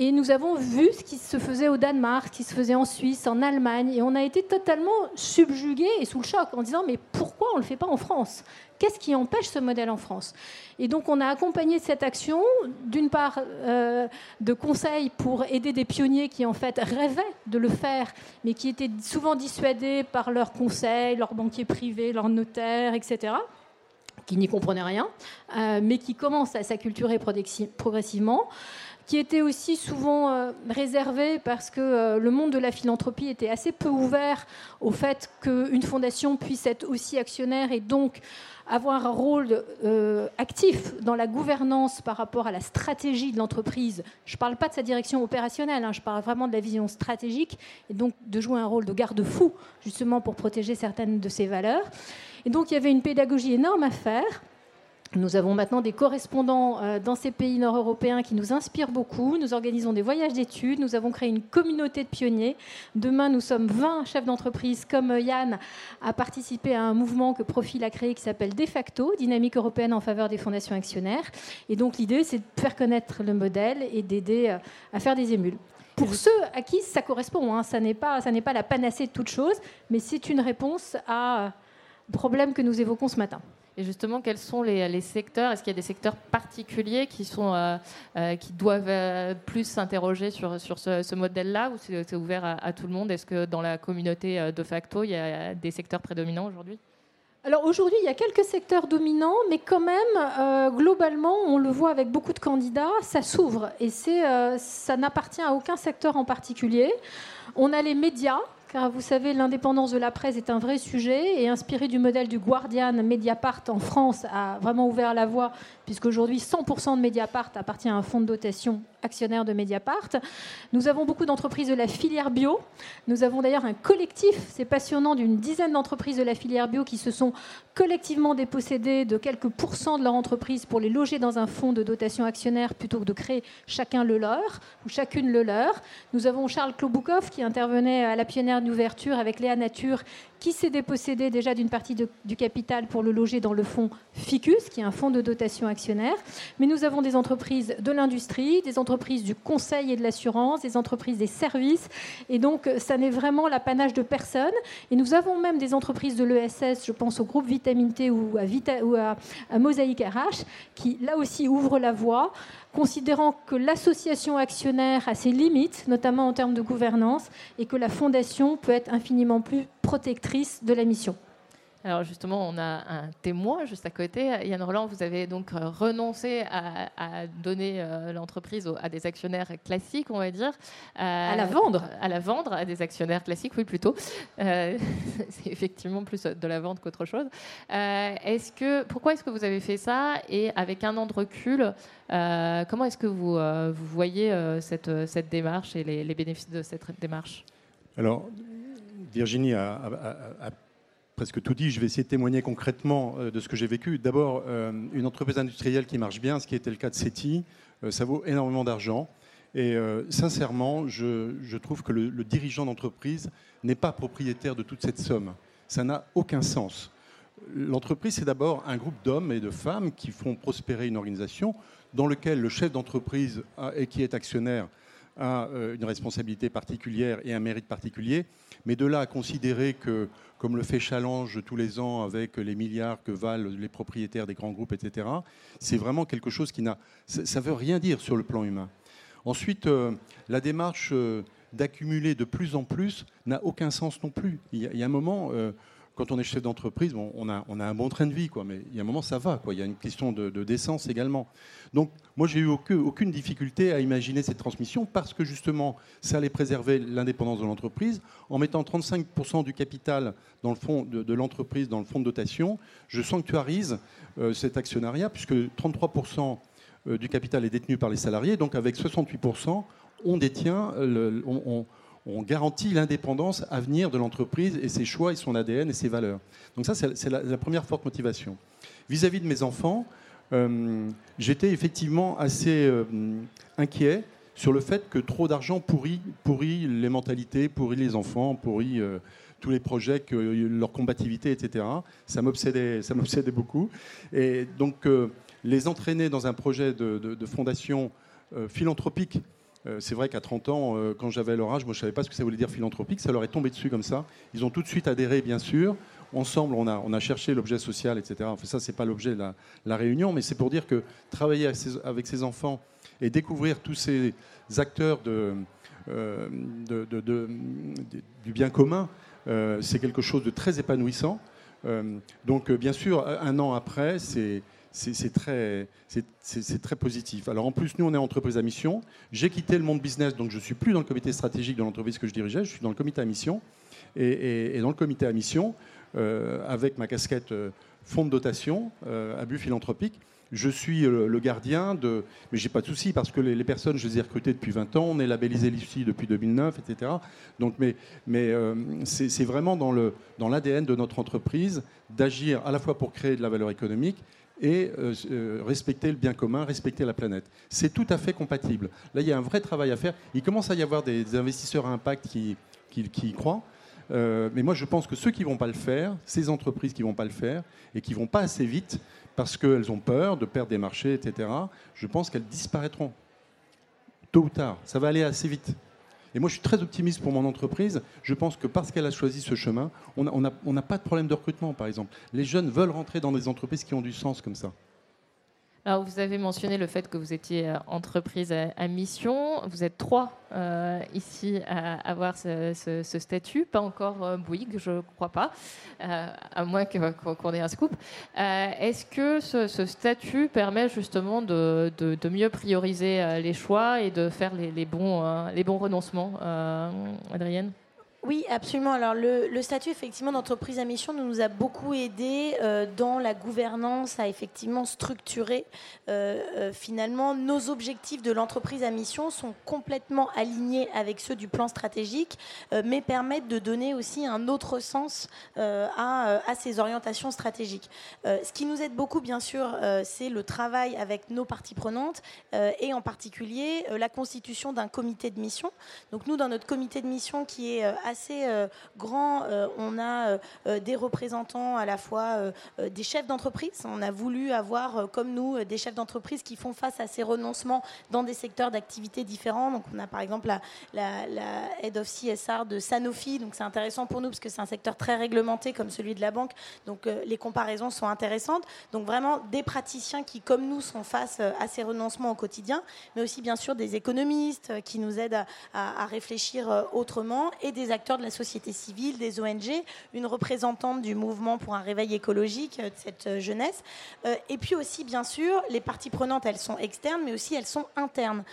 Et nous avons vu ce qui se faisait au Danemark, ce qui se faisait en Suisse, en Allemagne, et on a été totalement subjugués et sous le choc en disant mais pourquoi on ne le fait pas en France? Qu'est-ce qui empêche ce modèle en France? Et donc on a accompagné cette action, d'une part euh, de conseils pour aider des pionniers qui en fait rêvaient de le faire, mais qui étaient souvent dissuadés par leurs conseils, leurs banquiers privés, leurs notaires, etc qui n'y comprenaient rien, euh, mais qui commencent à s'acculturer progressivement qui était aussi souvent euh, réservé parce que euh, le monde de la philanthropie était assez peu ouvert au fait qu'une fondation puisse être aussi actionnaire et donc avoir un rôle euh, actif dans la gouvernance par rapport à la stratégie de l'entreprise. Je ne parle pas de sa direction opérationnelle, hein, je parle vraiment de la vision stratégique et donc de jouer un rôle de garde-fou justement pour protéger certaines de ses valeurs. Et donc il y avait une pédagogie énorme à faire. Nous avons maintenant des correspondants euh, dans ces pays nord-européens qui nous inspirent beaucoup. Nous organisons des voyages d'études. Nous avons créé une communauté de pionniers. Demain, nous sommes 20 chefs d'entreprise comme Yann à participer à un mouvement que Profil a créé qui s'appelle De facto, Dynamique européenne en faveur des fondations actionnaires. Et donc l'idée, c'est de faire connaître le modèle et d'aider euh, à faire des émules. Pour ceux à qui ça correspond, hein, ça n'est pas, pas la panacée de toute chose, mais c'est une réponse à problème que nous évoquons ce matin. Et justement, quels sont les, secteurs? Est-ce qu'il y a des secteurs particuliers qui, sont, euh, euh, qui doivent euh, plus s'interroger sur, sur ce, modèle-là? Ou c'est ouvert à, tout le monde? Est-ce que dans la communauté de facto, il y a des secteurs prédominants aujourd'hui? Alors aujourd'hui, il y a quelques secteurs dominants, mais quand même, globalement, on le voit avec beaucoup de candidats, ça s'ouvre. Et ça n'appartient à aucun secteur en particulier. On a les médias car vous savez, l'indépendance de la presse est un vrai sujet et inspiré du modèle du Guardian, Mediapart en France a vraiment ouvert la voie, puisqu'aujourd'hui 100% de Mediapart appartient à un fonds de dotation actionnaire de Mediapart. Nous avons beaucoup d'entreprises de la filière bio. Nous avons d'ailleurs un collectif, c'est passionnant, d'une dizaine d'entreprises de la filière bio qui se sont collectivement dépossédées de quelques pourcents de leur entreprise pour les loger dans un fonds de dotation actionnaire plutôt que de créer chacun le leur ou chacune le leur. Nous avons Charles Kloboukov qui intervenait à la pionnière d'ouverture avec Léa Nature qui s'est dépossédé déjà d'une partie du capital pour le loger dans le fonds FICUS, qui est un fonds de dotation actionnaire? Mais nous avons des entreprises de l'industrie, des entreprises du conseil et de l'assurance, des entreprises des services. Et donc, ça n'est vraiment l'apanage de personnes. Et nous avons même des entreprises de l'ESS, je pense au groupe Vitamine T ou à, Vita, à, RH, qui là aussi ouvrent la voie considérant que l'association actionnaire a ses limites, notamment en termes de gouvernance, et que la fondation peut être infiniment plus protectrice de la mission. Alors justement, on a un témoin juste à côté. Yann Roland, vous avez donc euh, renoncé à, donner euh, l'entreprise à des actionnaires classiques, on va dire. à la vendre À la vendre, à des actionnaires classiques, oui, plutôt. Euh, c'est effectivement plus de la vente qu'autre chose. est-ce que, pourquoi est-ce que vous avez fait ça? Et avec un an de recul, comment est-ce que vous, vous voyez cette, cette, démarche et les, les, bénéfices de cette démarche? Alors, Virginie a presque tout dit. Je vais essayer de témoigner concrètement euh, de ce que j'ai vécu. D'abord, euh, une entreprise industrielle qui marche bien, ce qui était le cas de SETI, euh, ça vaut énormément d'argent. Et sincèrement, je, trouve que le, dirigeant d'entreprise n'est pas propriétaire de toute cette somme. Ça n'a aucun sens. L'entreprise, c'est d'abord un groupe d'hommes et de femmes qui font prospérer une organisation dans lequel le chef d'entreprise et qui est actionnaire a une responsabilité particulière et un mérite particulier. Mais de là à considérer que, comme le fait Challenge tous les ans avec les milliards que valent les propriétaires des grands groupes, etc., c'est vraiment quelque chose qui n'a. Ça ne veut rien dire sur le plan humain. Ensuite, euh, la démarche euh, d'accumuler de plus en plus n'a aucun sens non plus. Il y, a, un moment, euh, quand on est chef d'entreprise, on, a, on a un bon train de vie, quoi, mais il y a un moment, ça va. Quoi. Il y a une question de, décence également. Donc, moi, j'ai eu aucune, difficulté à imaginer cette transmission parce que justement, ça allait préserver l'indépendance de l'entreprise. En mettant 35% du capital dans le de, l'entreprise, dans le fonds de dotation, je sanctuarise euh, cet actionnariat puisque 33% euh, du capital est détenu par les salariés. Donc, avec 68%, on détient, garantit l'indépendance à venir de l'entreprise et ses choix et son ADN et ses valeurs. Donc ça, c'est la, première forte motivation. Vis-à-vis de mes enfants, euh, j'étais effectivement assez euh, inquiet sur le fait que trop d'argent pourrit, pourrit, les mentalités, pourrit les enfants, pourrit euh, tous les projets, leur combativité, etc. Ça m'obsédait, ça m'obsédait beaucoup. Et donc, les entraîner dans un projet de fondation philanthropique c'est vrai qu'à 30 ans, euh, quand j'avais leur âge, moi je ne savais pas ce que ça voulait dire philanthropique. Ça leur est tombé dessus comme ça. Ils ont tout de suite adhéré, bien sûr. Ensemble, on a, on a cherché l'objet social, etc. Enfin, ça, c'est pas l'objet de la, réunion, mais c'est pour dire que travailler avec ses, enfants et découvrir tous ces acteurs de, euh, du bien commun, c'est quelque chose de très épanouissant. donc, bien sûr, un an après, c'est c'est très, positif. Alors en plus, nous, on est entreprise à mission. J'ai quitté le monde business, donc je ne suis plus dans le comité stratégique de l'entreprise que je dirigeais, je suis dans le comité à mission. Et, dans le comité à mission, euh, avec ma casquette euh, fonds de dotation, euh, abus philanthropique, je suis le gardien de. Mais j'ai pas de souci parce que les, personnes, je les ai recrutées depuis 20 ans, on est labellisé ici depuis 2009, etc. Donc, mais, c'est vraiment dans l'ADN de notre entreprise d'agir à la fois pour créer de la valeur économique et euh, euh, respecter le bien commun, respecter la planète. C'est tout à fait compatible. Là, il y a un vrai travail à faire. Il commence à y avoir des, investisseurs à impact qui, qui, y croient. Euh, mais moi, je pense que ceux qui ne vont pas le faire, ces entreprises qui ne vont pas le faire et qui ne vont pas assez vite parce qu'elles ont peur de perdre des marchés, etc., je pense qu'elles disparaîtront. Tôt ou tard, ça va aller assez vite. Et moi, je suis très optimiste pour mon entreprise. Je pense que parce qu'elle a choisi ce chemin, on n'a pas de problème de recrutement, par exemple. Les jeunes veulent rentrer dans des entreprises qui ont du sens comme ça. Alors, vous avez mentionné le fait que vous étiez euh, entreprise à, mission. Vous êtes trois euh, ici à avoir ce, statut, pas encore euh, Bouygues, je ne crois pas, à moins qu'on ait un scoop. Est-ce que ce, statut permet justement de, mieux prioriser les choix et de faire les, bons, les bons renoncements, Adrienne? Oui, absolument. Alors le, statut effectivement d'entreprise à mission nous, a beaucoup aidé euh, dans la gouvernance à effectivement structurer euh, euh, finalement nos objectifs de l'entreprise à mission sont complètement alignés avec ceux du plan stratégique, mais permettent de donner aussi un autre sens à, à, ces orientations stratégiques. ce qui nous aide beaucoup, bien sûr, c'est le travail avec nos parties prenantes et en particulier la constitution d'un comité de mission. Donc nous, dans notre comité de mission qui est assez euh, grand. Euh, on a euh, des représentants à la fois des chefs d'entreprise. On a voulu avoir, comme nous, des chefs d'entreprise qui font face à ces renoncements dans des secteurs d'activité différents. Donc on a par exemple la, Head of CSR de Sanofi. Donc c'est intéressant pour nous parce que c'est un secteur très réglementé comme celui de la banque. Donc les comparaisons sont intéressantes. Donc vraiment des praticiens qui, comme nous, sont face à ces renoncements au quotidien, mais aussi bien sûr des économistes qui nous aident à, à réfléchir autrement et des de la société civile, des ONG, une représentante du mouvement pour un réveil écologique euh, de cette euh, jeunesse. Euh, et puis aussi, bien sûr, les parties prenantes, elles sont externes, mais aussi elles sont internes.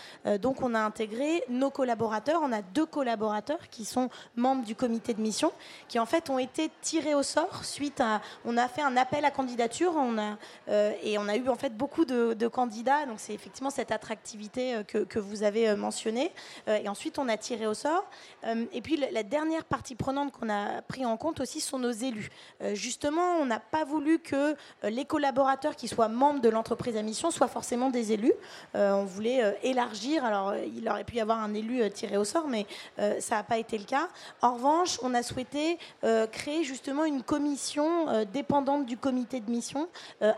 donc on a intégré nos collaborateurs. On a deux collaborateurs qui sont membres du comité de mission, qui en fait ont été tirés au sort suite à... On a fait un appel à candidature on a, et on a eu en fait beaucoup de, candidats. Donc c'est effectivement cette attractivité que, que vous avez mentionnée. et ensuite, on a tiré au sort. et puis la dernière partie prenante qu'on a pris en compte aussi sont nos élus. Euh, justement, on n'a pas voulu que euh, les collaborateurs qui soient membres de l'entreprise à mission soient forcément des élus. Euh, on voulait élargir. Alors, il aurait pu y avoir un élu tiré au sort, mais ça n'a pas été le cas. En revanche, on a souhaité créer justement une commission dépendante du comité de mission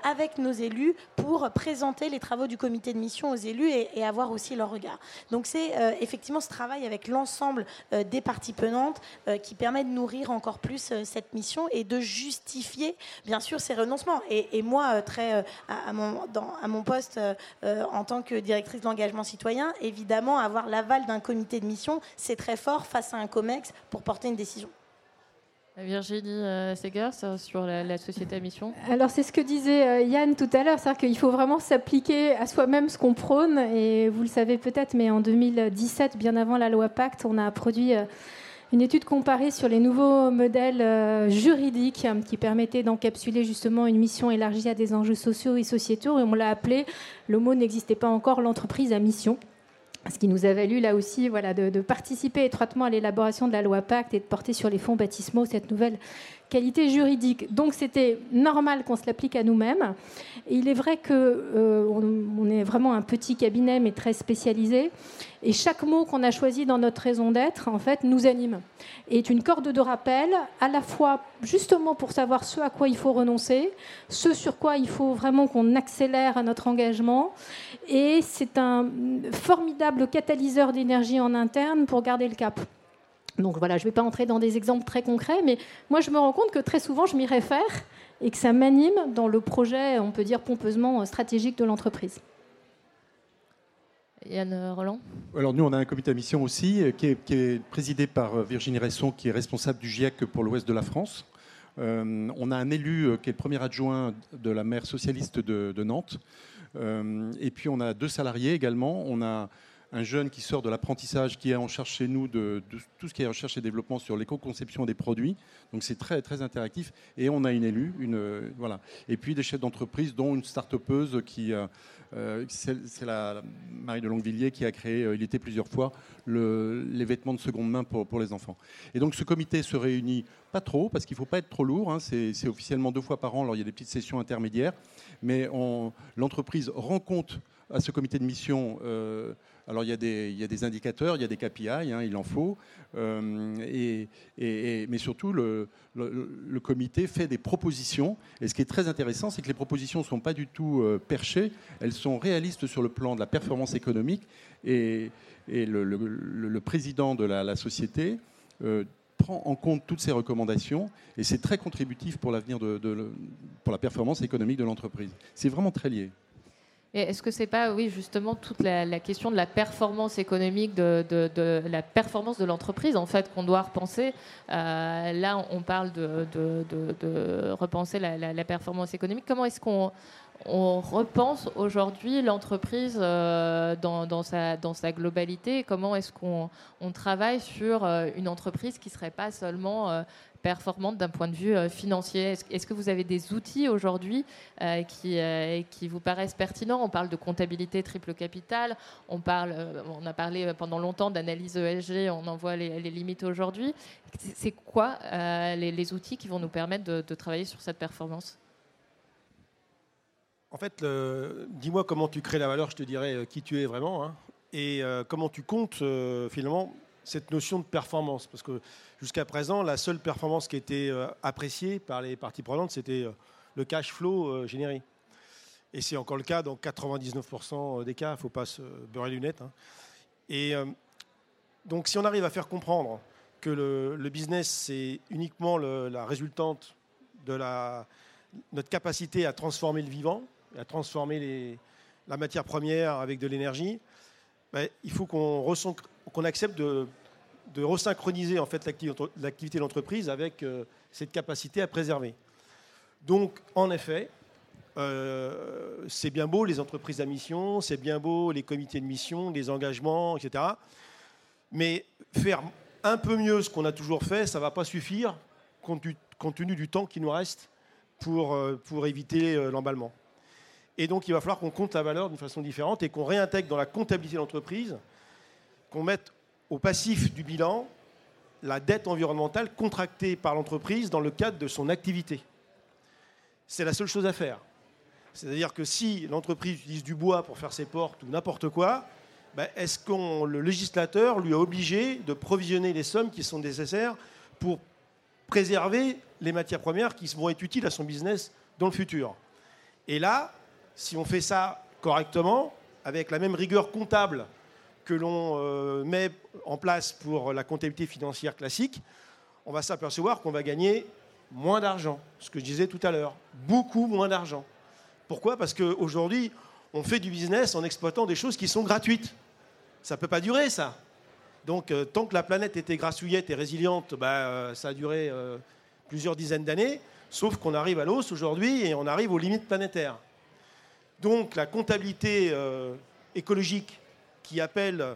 avec nos élus pour présenter les travaux du comité de mission aux élus et, et avoir aussi leur regard. Donc, c'est effectivement ce travail avec l'ensemble des parties prenantes euh, qui permet de nourrir encore plus euh, cette mission et de justifier, bien sûr, ces renoncements. Et, moi, euh, très, à, mon, à mon poste en tant que directrice de l'engagement citoyen, évidemment, avoir l'aval d'un comité de mission, c'est très fort face à un COMEX pour porter une décision. Virginie Segers sur la, société à mission Alors c'est ce que disait Yann tout à l'heure, c'est-à-dire qu'il faut vraiment s'appliquer à soi-même ce qu'on prône. Et vous le savez peut-être, mais en 2017, bien avant la loi Pacte, on a produit euh, une étude comparée sur les nouveaux modèles juridiques qui permettaient d'encapsuler justement une mission élargie à des enjeux sociaux et sociétaux. Et on l'a appelé, le mot n'existait pas encore, l'entreprise à mission ce qui nous a valu là aussi voilà, de, participer étroitement à l'élaboration de la loi Pacte et de porter sur les fonds baptismaux cette nouvelle qualité juridique. Donc c'était normal qu'on se l'applique à nous-mêmes. il est vrai qu'on euh, on est vraiment un petit cabinet mais très spécialisé. Et chaque mot qu'on a choisi dans notre raison d'être, en fait, nous anime. Et est une corde de rappel, à la fois justement pour savoir ce à quoi il faut renoncer, ce sur quoi il faut vraiment qu'on accélère notre engagement. Et c'est un formidable catalyseur d'énergie en interne pour garder le cap. Donc voilà, je ne vais pas entrer dans des exemples très concrets, mais moi je me rends compte que très souvent je m'y réfère et que ça m'anime dans le projet, on peut dire pompeusement, stratégique de l'entreprise. Yann Roland? Alors nous, on a un comité à mission aussi euh, qui est, présidé par euh, Virginie Resson, qui est responsable du GIEC pour l'ouest de la France. Euh, on a un élu qui est le premier adjoint de la maire socialiste de, Nantes. et puis on a deux salariés également. On a un jeune qui sort de l'apprentissage, qui est en charge chez nous de, tout ce qui est recherche et développement sur l'éco-conception des produits. Donc c'est très, très interactif. Et on a une élue, une, voilà. Et puis des chefs d'entreprise, dont une start-upeuse qui, euh, euh, c'est la Marie de Longuevilliers qui a créé, euh, il était plusieurs fois, le, les vêtements de seconde main pour, les enfants. Et donc ce comité se réunit pas trop, parce qu'il ne faut pas être trop lourd. Hein. c'est officiellement deux fois par an. Alors il y a des petites sessions intermédiaires. Mais l'entreprise rend compte à ce comité de mission. Euh, alors il y, a des, indicateurs, il y a des KPI, hein, il en faut, euh, mais surtout le, comité fait des propositions. Et ce qui est très intéressant, c'est que les propositions ne sont pas du tout euh, perchées, elles sont réalistes sur le plan de la performance économique. Et, le, président de la, société prend en compte toutes ces recommandations et c'est très contributif pour l'avenir pour la performance économique de l'entreprise. C'est vraiment très lié. Est-ce que c'est pas, oui, justement, toute la, question de la performance économique, de, la performance de l'entreprise, en fait, qu'on doit repenser? Euh, Là, on parle de, repenser la, performance économique. Comment est-ce qu'on on repense aujourd'hui l'entreprise euh, dans, sa, dans sa globalité? Comment est-ce qu'on travaille sur euh, une entreprise qui ne serait pas seulement performante d'un point de vue euh, financier. Est-ce que vous avez des outils aujourd'hui euh, qui, euh, qui vous paraissent pertinents? On parle de comptabilité triple capital, on, parle, on a parlé pendant longtemps d'analyse ESG, on en voit les, limites aujourd'hui. C'est quoi les, outils qui vont nous permettre de, travailler sur cette performance? En fait, dis-moi comment tu crées la valeur, je te dirai qui tu es vraiment, hein. et comment tu comptes finalement cette notion de performance. Parce que jusqu'à présent, la seule performance qui était euh, appréciée par les parties prenantes, c'était euh, le cash flow euh, généré. Et c'est encore le cas dans 99% des cas, il ne faut pas se beurrer les lunettes. Hein. Et donc si on arrive à faire comprendre que le, business, c'est uniquement la résultante de la, notre capacité à transformer le vivant, à transformer la matière première avec de l'énergie, ben, il faut qu'on qu'on accepte de, resynchroniser en fait l'activité de l'entreprise avec euh, cette capacité à préserver. Donc, en effet, euh, c'est bien beau les entreprises à mission, c'est bien beau les comités de mission, les engagements, etc. Mais faire un peu mieux ce qu'on a toujours fait, ça ne va pas suffire compte, tenu du temps qui nous reste pour, euh, pour éviter l'emballement. Et donc, il va falloir qu'on compte la valeur d'une façon différente et qu'on réintègre dans la comptabilité de l'entreprise qu'on mette au passif du bilan la dette environnementale contractée par l'entreprise dans le cadre de son activité. C'est la seule chose à faire. C'est-à-dire que si l'entreprise utilise du bois pour faire ses portes ou n'importe quoi, ben, est-ce que le législateur lui a obligé de provisionner les sommes qui sont nécessaires pour préserver les matières premières qui vont être utiles à son business dans le futur? Et là, si on fait ça correctement, avec la même rigueur comptable que l'on euh, met en place pour la comptabilité financière classique, on va s'apercevoir qu'on va gagner moins d'argent. Ce que je disais tout à l'heure, beaucoup moins d'argent. Pourquoi? Parce qu'aujourd'hui, on fait du business en exploitant des choses qui sont gratuites. Ça ne peut pas durer, ça. Donc, euh, tant que la planète était grassouillette et résiliente, bah, euh, ça a duré plusieurs dizaines d'années, sauf qu'on arrive à l'os aujourd'hui et on arrive aux limites planétaires. Donc la comptabilité écologique qui appelle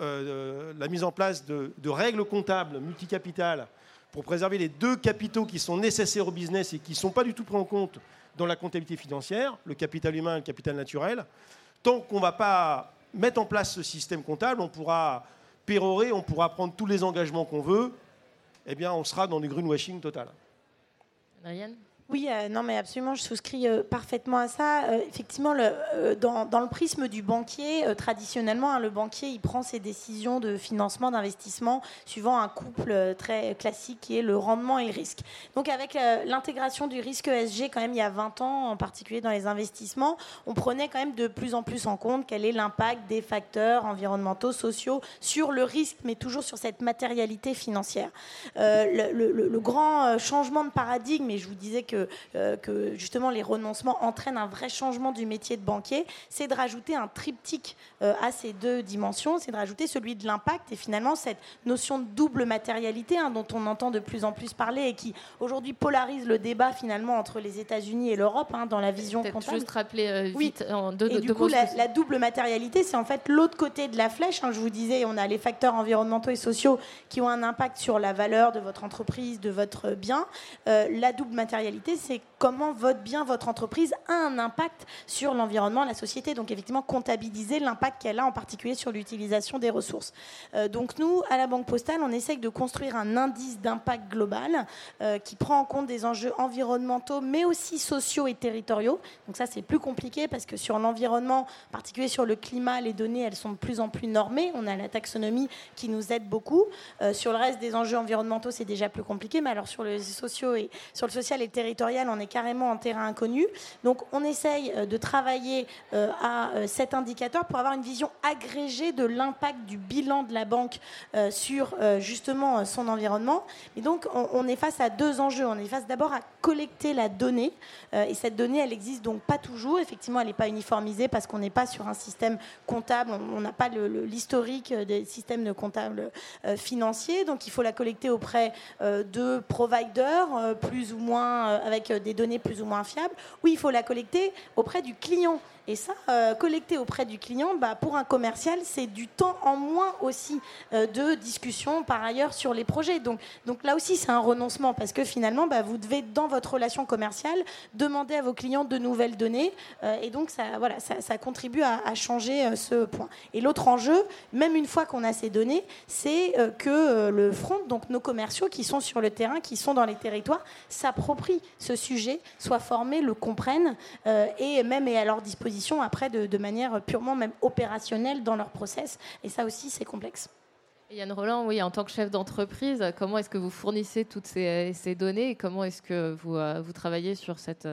euh, la mise en place de, règles comptables multicapitales pour préserver les deux capitaux qui sont nécessaires au business et qui ne sont pas du tout pris en compte dans la comptabilité financière, le capital humain et le capital naturel. Tant qu'on ne va pas mettre en place ce système comptable, on pourra pérorer, on pourra prendre tous les engagements qu'on veut, eh bien on sera dans du greenwashing total. Oui, euh, non, mais absolument, je souscris euh, parfaitement à ça. Euh, effectivement, dans, le prisme du banquier, traditionnellement, hein, le banquier, il prend ses décisions de financement, d'investissement, suivant un couple très classique qui est le rendement et le risque. Donc, avec l'intégration du risque ESG, quand même, il y a 20 ans, en particulier dans les investissements, on prenait quand même de plus en plus en compte quel est l'impact des facteurs environnementaux, sociaux sur le risque, mais toujours sur cette matérialité financière. Le, le, grand changement de paradigme, et je vous disais que euh, que, justement les renoncements entraînent un vrai changement du métier de banquier, c'est de rajouter un triptyque euh, à ces deux dimensions, c'est de rajouter celui de l'impact et finalement cette notion de double matérialité hein, dont on entend de plus en plus parler et qui aujourd'hui polarise le débat finalement entre les États-Unis et l'Europe hein, dans la vision comptable. Juste rappeler euh, vite oui. en deux, et du coup, la, double matérialité, c'est en fait l'autre côté de la flèche. Hein, je vous disais, on a les facteurs environnementaux et sociaux qui ont un impact sur la valeur de votre entreprise, de votre bien. la double matérialité, c'est comment votre bien, votre entreprise a un impact sur l'environnement, la société. Donc effectivement, comptabiliser l'impact qu'elle a en particulier sur l'utilisation des ressources. Euh, donc nous, à la Banque Postale, on essaye de construire un indice d'impact global euh, qui prend en compte des enjeux environnementaux, mais aussi sociaux et territoriaux. Donc ça, c'est plus compliqué parce que sur l'environnement, en particulier sur le climat, les données, elles sont de plus en plus normées. On a la taxonomie qui nous aide beaucoup. Euh, sur le reste des enjeux environnementaux, c'est déjà plus compliqué. Mais alors sur le sociaux et sur le social et territorial, on est carrément en terrain inconnu. Donc on essaye euh, de travailler euh, à euh, cet indicateur pour avoir une vision agrégée de l'impact du bilan de la banque sur justement son environnement. Et donc on est face à deux enjeux. On est face d'abord à collecter la donnée. Et cette donnée, elle existe donc pas toujours. Effectivement, elle n'est pas uniformisée parce qu'on n'est pas sur un système comptable. On n'a pas l'historique des systèmes de comptables financiers. Donc il faut la collecter auprès de providers, plus ou moins avec des données plus ou moins fiables, ou il faut la collecter auprès du client. Et ça, euh, collecter auprès du client, bah, pour un commercial, c'est du temps en moins aussi euh, de discussion par ailleurs sur les projets. Donc, donc là aussi, c'est un renoncement parce que finalement, bah, vous devez, dans votre relation commerciale, demander à vos clients de nouvelles données. Euh, et donc, ça, voilà, ça, contribue à, à changer ce point. Et l'autre enjeu, même une fois qu'on a ces données, c'est que le front, donc nos commerciaux qui sont sur le terrain, qui sont dans les territoires, s'approprient ce sujet, soient formés, le comprennent et même est à leur disposition après de, manière purement même opérationnelle dans leur process. Et ça aussi, c'est complexe. Yann Roland, oui, en tant que chef d'entreprise, comment est-ce que vous fournissez toutes ces, données et comment est-ce que vous, euh, vous travaillez sur cette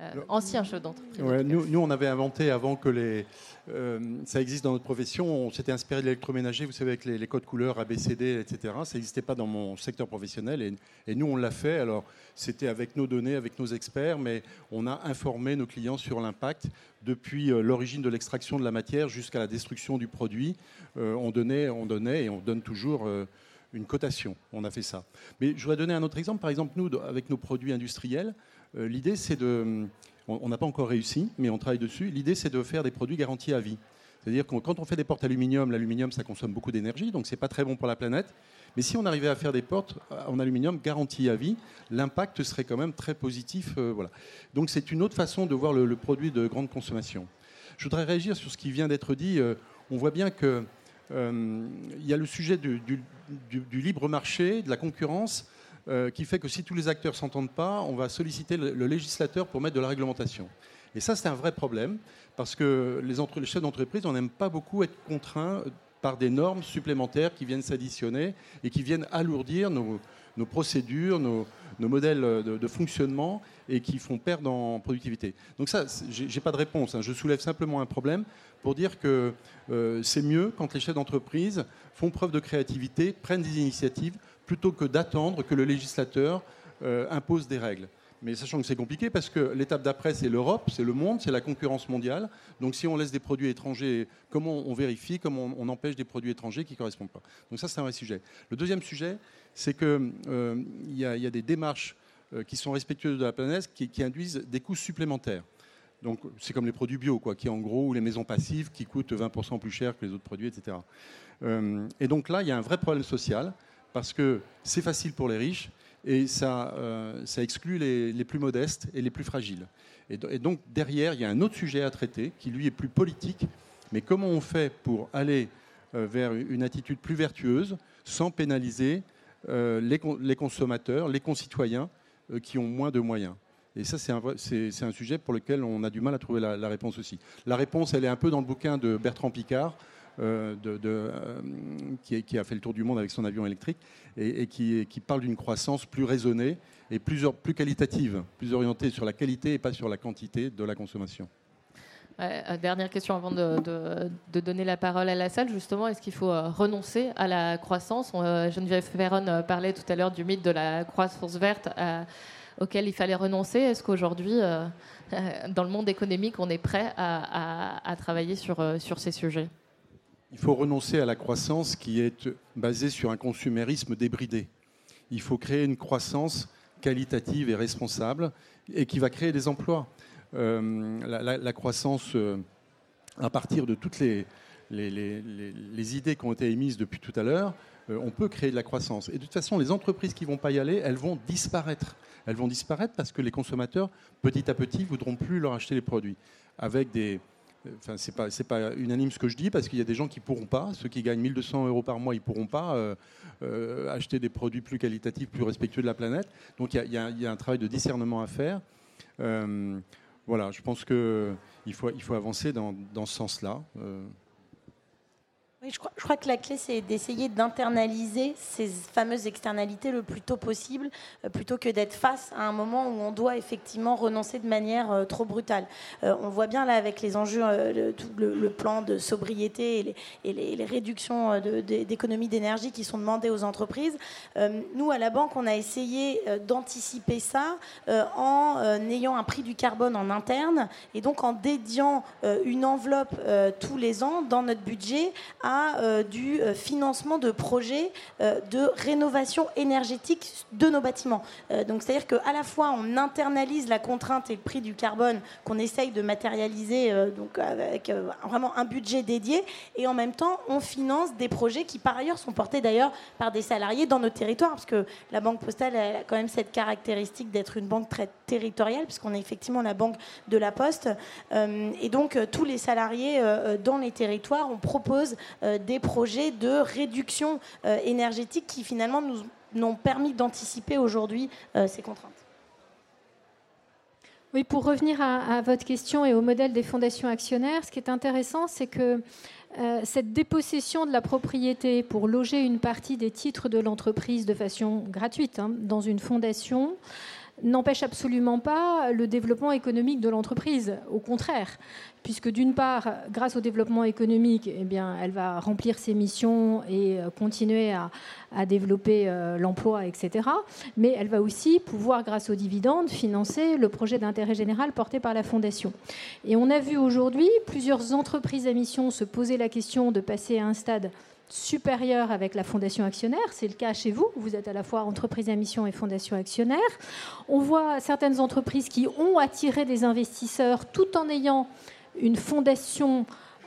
euh, ancien chef d'entreprise nous, on avait inventé avant que les, euh, ça existe dans notre profession. On s'était inspiré de l'électroménager, vous savez, avec les, codes couleurs ABCD, etc. Ça n'existait pas dans mon secteur professionnel et, nous, on l'a fait. Alors, c'était avec nos données, avec nos experts, mais on a informé nos clients sur l'impact depuis euh, l'origine de l'extraction de la matière jusqu'à la destruction du produit. on, donnait, on donnait et on donne toujours une cotation. On a fait ça. Mais je voudrais donner un autre exemple. Par exemple, nous, avec nos produits industriels, l'idée, c'est de. On n'a pas encore réussi, mais on travaille dessus. L'idée, c'est de faire des produits garantis à vie. C'est-à-dire que quand on fait des portes aluminium, l'aluminium, ça consomme beaucoup d'énergie, donc c'est pas très bon pour la planète. Mais si on arrivait à faire des portes en aluminium garanties à vie, l'impact serait quand même très positif. Euh, voilà. Donc c'est une autre façon de voir le, produit de grande consommation. Je voudrais réagir sur ce qui vient d'être dit. Euh, on voit bien qu'il y a le sujet du, libre marché, de la concurrence. Euh, qui fait que si tous les acteurs ne s'entendent pas, on va solliciter le, législateur pour mettre de la réglementation. Et ça, c'est un vrai problème, parce que les, chefs d'entreprise, on n'aime pas beaucoup être contraints par des normes supplémentaires qui viennent s'additionner et qui viennent alourdir nos, procédures, nos, modèles de, fonctionnement et qui font perdre en productivité. Donc ça, je n'ai pas de réponse. Hein. Je soulève simplement un problème pour dire que euh, c'est mieux quand les chefs d'entreprise font preuve de créativité, prennent des initiatives, plutôt que d'attendre que le législateur euh, impose des règles. Mais sachant que c'est compliqué parce que l'étape d'après, c'est l'Europe, c'est le monde, c'est la concurrence mondiale. Donc si on laisse des produits étrangers, comment on vérifie, comment on empêche des produits étrangers qui ne correspondent pas? Donc ça, c'est un vrai sujet. Le deuxième sujet, c'est qu'il euh, y, a des démarches euh, qui sont respectueuses de la planète qui, induisent des coûts supplémentaires. Donc c'est comme les produits bio, quoi, qui en gros, ou les maisons passives qui coûtent 20% plus cher que les autres produits, etc. Euh, et donc là, il y a un vrai problème social parce que c'est facile pour les riches et ça, euh, ça exclut les, plus modestes et les plus fragiles. Et, donc derrière, il y a un autre sujet à traiter qui lui est plus politique, mais comment on fait pour aller euh, vers une attitude plus vertueuse sans pénaliser euh, les, consommateurs, les concitoyens qui ont moins de moyens? Et ça, c'est un, un, sujet pour lequel on a du mal à trouver la, la, réponse aussi. La réponse, elle est un peu dans le bouquin de Bertrand Picard, euh, euh, qui, a fait le tour du monde avec son avion électrique et, qui, parle d'une croissance plus raisonnée et plus, qualitative, plus orientée sur la qualité et pas sur la quantité de la consommation. Euh, dernière question avant de, donner la parole à la salle. Justement, est-ce qu'il faut renoncer à la croissance? Geneviève Ferron parlait tout à l'heure du mythe de la croissance verte auquel il fallait renoncer. Est-ce qu'aujourd'hui, dans le monde économique, on est prêt à, travailler sur ces sujets? Il faut renoncer à la croissance qui est basée sur un consumérisme débridé. Il faut créer une croissance qualitative et responsable et qui va créer des emplois. Euh, la, croissance, euh, à partir de toutes les, idées qui ont été émises depuis tout à l'heure, euh, on peut créer de la croissance. Et de toute façon, les entreprises qui ne vont pas y aller, elles vont disparaître. Elles vont disparaître parce que les consommateurs, petit à petit, voudront plus leur acheter les produits. Avec des, Enfin, c'est pas pas unanime ce que je dis parce qu'il y a des gens qui pourront pas, ceux qui gagnent 1200 euros par mois, ils pourront pas euh, euh, acheter des produits plus qualitatifs, plus respectueux de la planète. Donc il y, a, un travail de discernement à faire. Euh, voilà, je pense qu'il faut il faut avancer dans, dans ce sens-là. Oui, je crois, que la clé, c'est d'essayer d'internaliser ces fameuses externalités le plus tôt possible, euh, plutôt que d'être face à un moment où on doit effectivement renoncer de manière euh, trop brutale. Euh, on voit bien là avec les enjeux, le, tout le, plan de sobriété et les, et les, réductions d'économie d'énergie qui sont demandées aux entreprises. nous, à la banque, on a essayé d'anticiper ça en ayant un prix du carbone en interne et donc en dédiant une enveloppe tous les ans dans notre budget euh, du euh, financement de projets euh, de rénovation énergétique de nos bâtiments. donc c'est-à-dire qu'à la fois on internalise la contrainte et le prix du carbone qu'on essaye de matérialiser donc avec vraiment un budget dédié et en même temps on finance des projets qui par ailleurs sont portés d'ailleurs par des salariés dans nos territoires parce que la banque postale a quand même cette caractéristique d'être une banque très territoriale puisqu'on est effectivement la banque de la poste et donc tous les salariés dans les territoires on propose des projets de réduction euh, énergétique qui finalement nous ont permis d'anticiper aujourd'hui euh, ces contraintes. Oui, pour revenir à, votre question et au modèle des fondations actionnaires, ce qui est intéressant, c'est que cette dépossession de la propriété pour loger une partie des titres de l'entreprise de façon gratuite hein, dans une fondation n'empêche absolument pas le développement économique de l'entreprise. Au contraire, puisque d'une part, grâce au développement économique, eh elle va remplir ses missions et euh, continuer à, développer euh, l'emploi, etc. Mais elle va aussi pouvoir, grâce aux dividendes, financer le projet d'intérêt général porté par la Fondation. Et on a vu aujourd'hui plusieurs entreprises à mission se poser la question de passer à un stade supérieur avec la fondation actionnaire. C'est le cas chez vous. Vous êtes à la fois entreprise à mission et fondation actionnaire. On voit certaines entreprises qui ont attiré des investisseurs tout en ayant une fondation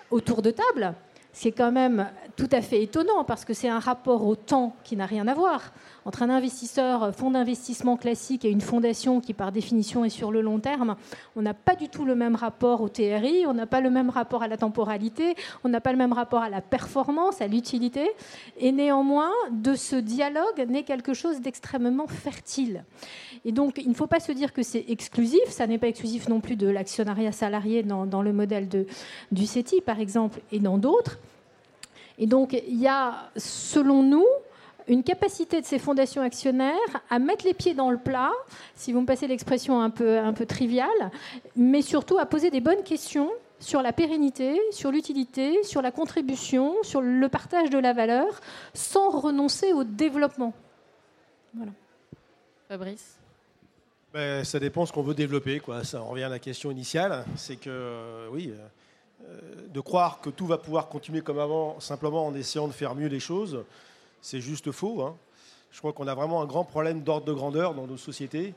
autour de table. C'est quand même tout à fait étonnant parce que c'est un rapport au temps qui n'a rien à voir entre un investisseur, fonds d'investissement classique et une fondation qui, par définition, est sur le long terme, on n'a pas du tout le même rapport au TRI, on n'a pas le même rapport à la temporalité, on n'a pas le même rapport à la performance, à l'utilité. Et néanmoins, de ce dialogue naît quelque chose d'extrêmement fertile. Et donc, il ne faut pas se dire que c'est exclusif. Ça n'est pas exclusif non plus de l'actionnariat salarié dans, le modèle du CETI, par exemple, et dans d'autres. Et donc, il y a, selon nous, une capacité de ces fondations actionnaires à mettre les pieds dans le plat, si vous me passez l'expression un peu, un peu triviale, mais surtout à poser des bonnes questions sur la pérennité, sur l'utilité, sur la contribution, sur le partage de la valeur, sans renoncer au développement. Voilà. Fabrice? Ben, Ça dépend ce qu'on veut développer. Quoi. Ça revient à la question initiale. C'est que, euh, oui, euh, de croire que tout va pouvoir continuer comme avant, simplement en essayant de faire mieux les choses, c'est juste faux. Hein. Je crois qu'on a vraiment un grand problème d'ordre de grandeur dans nos sociétés.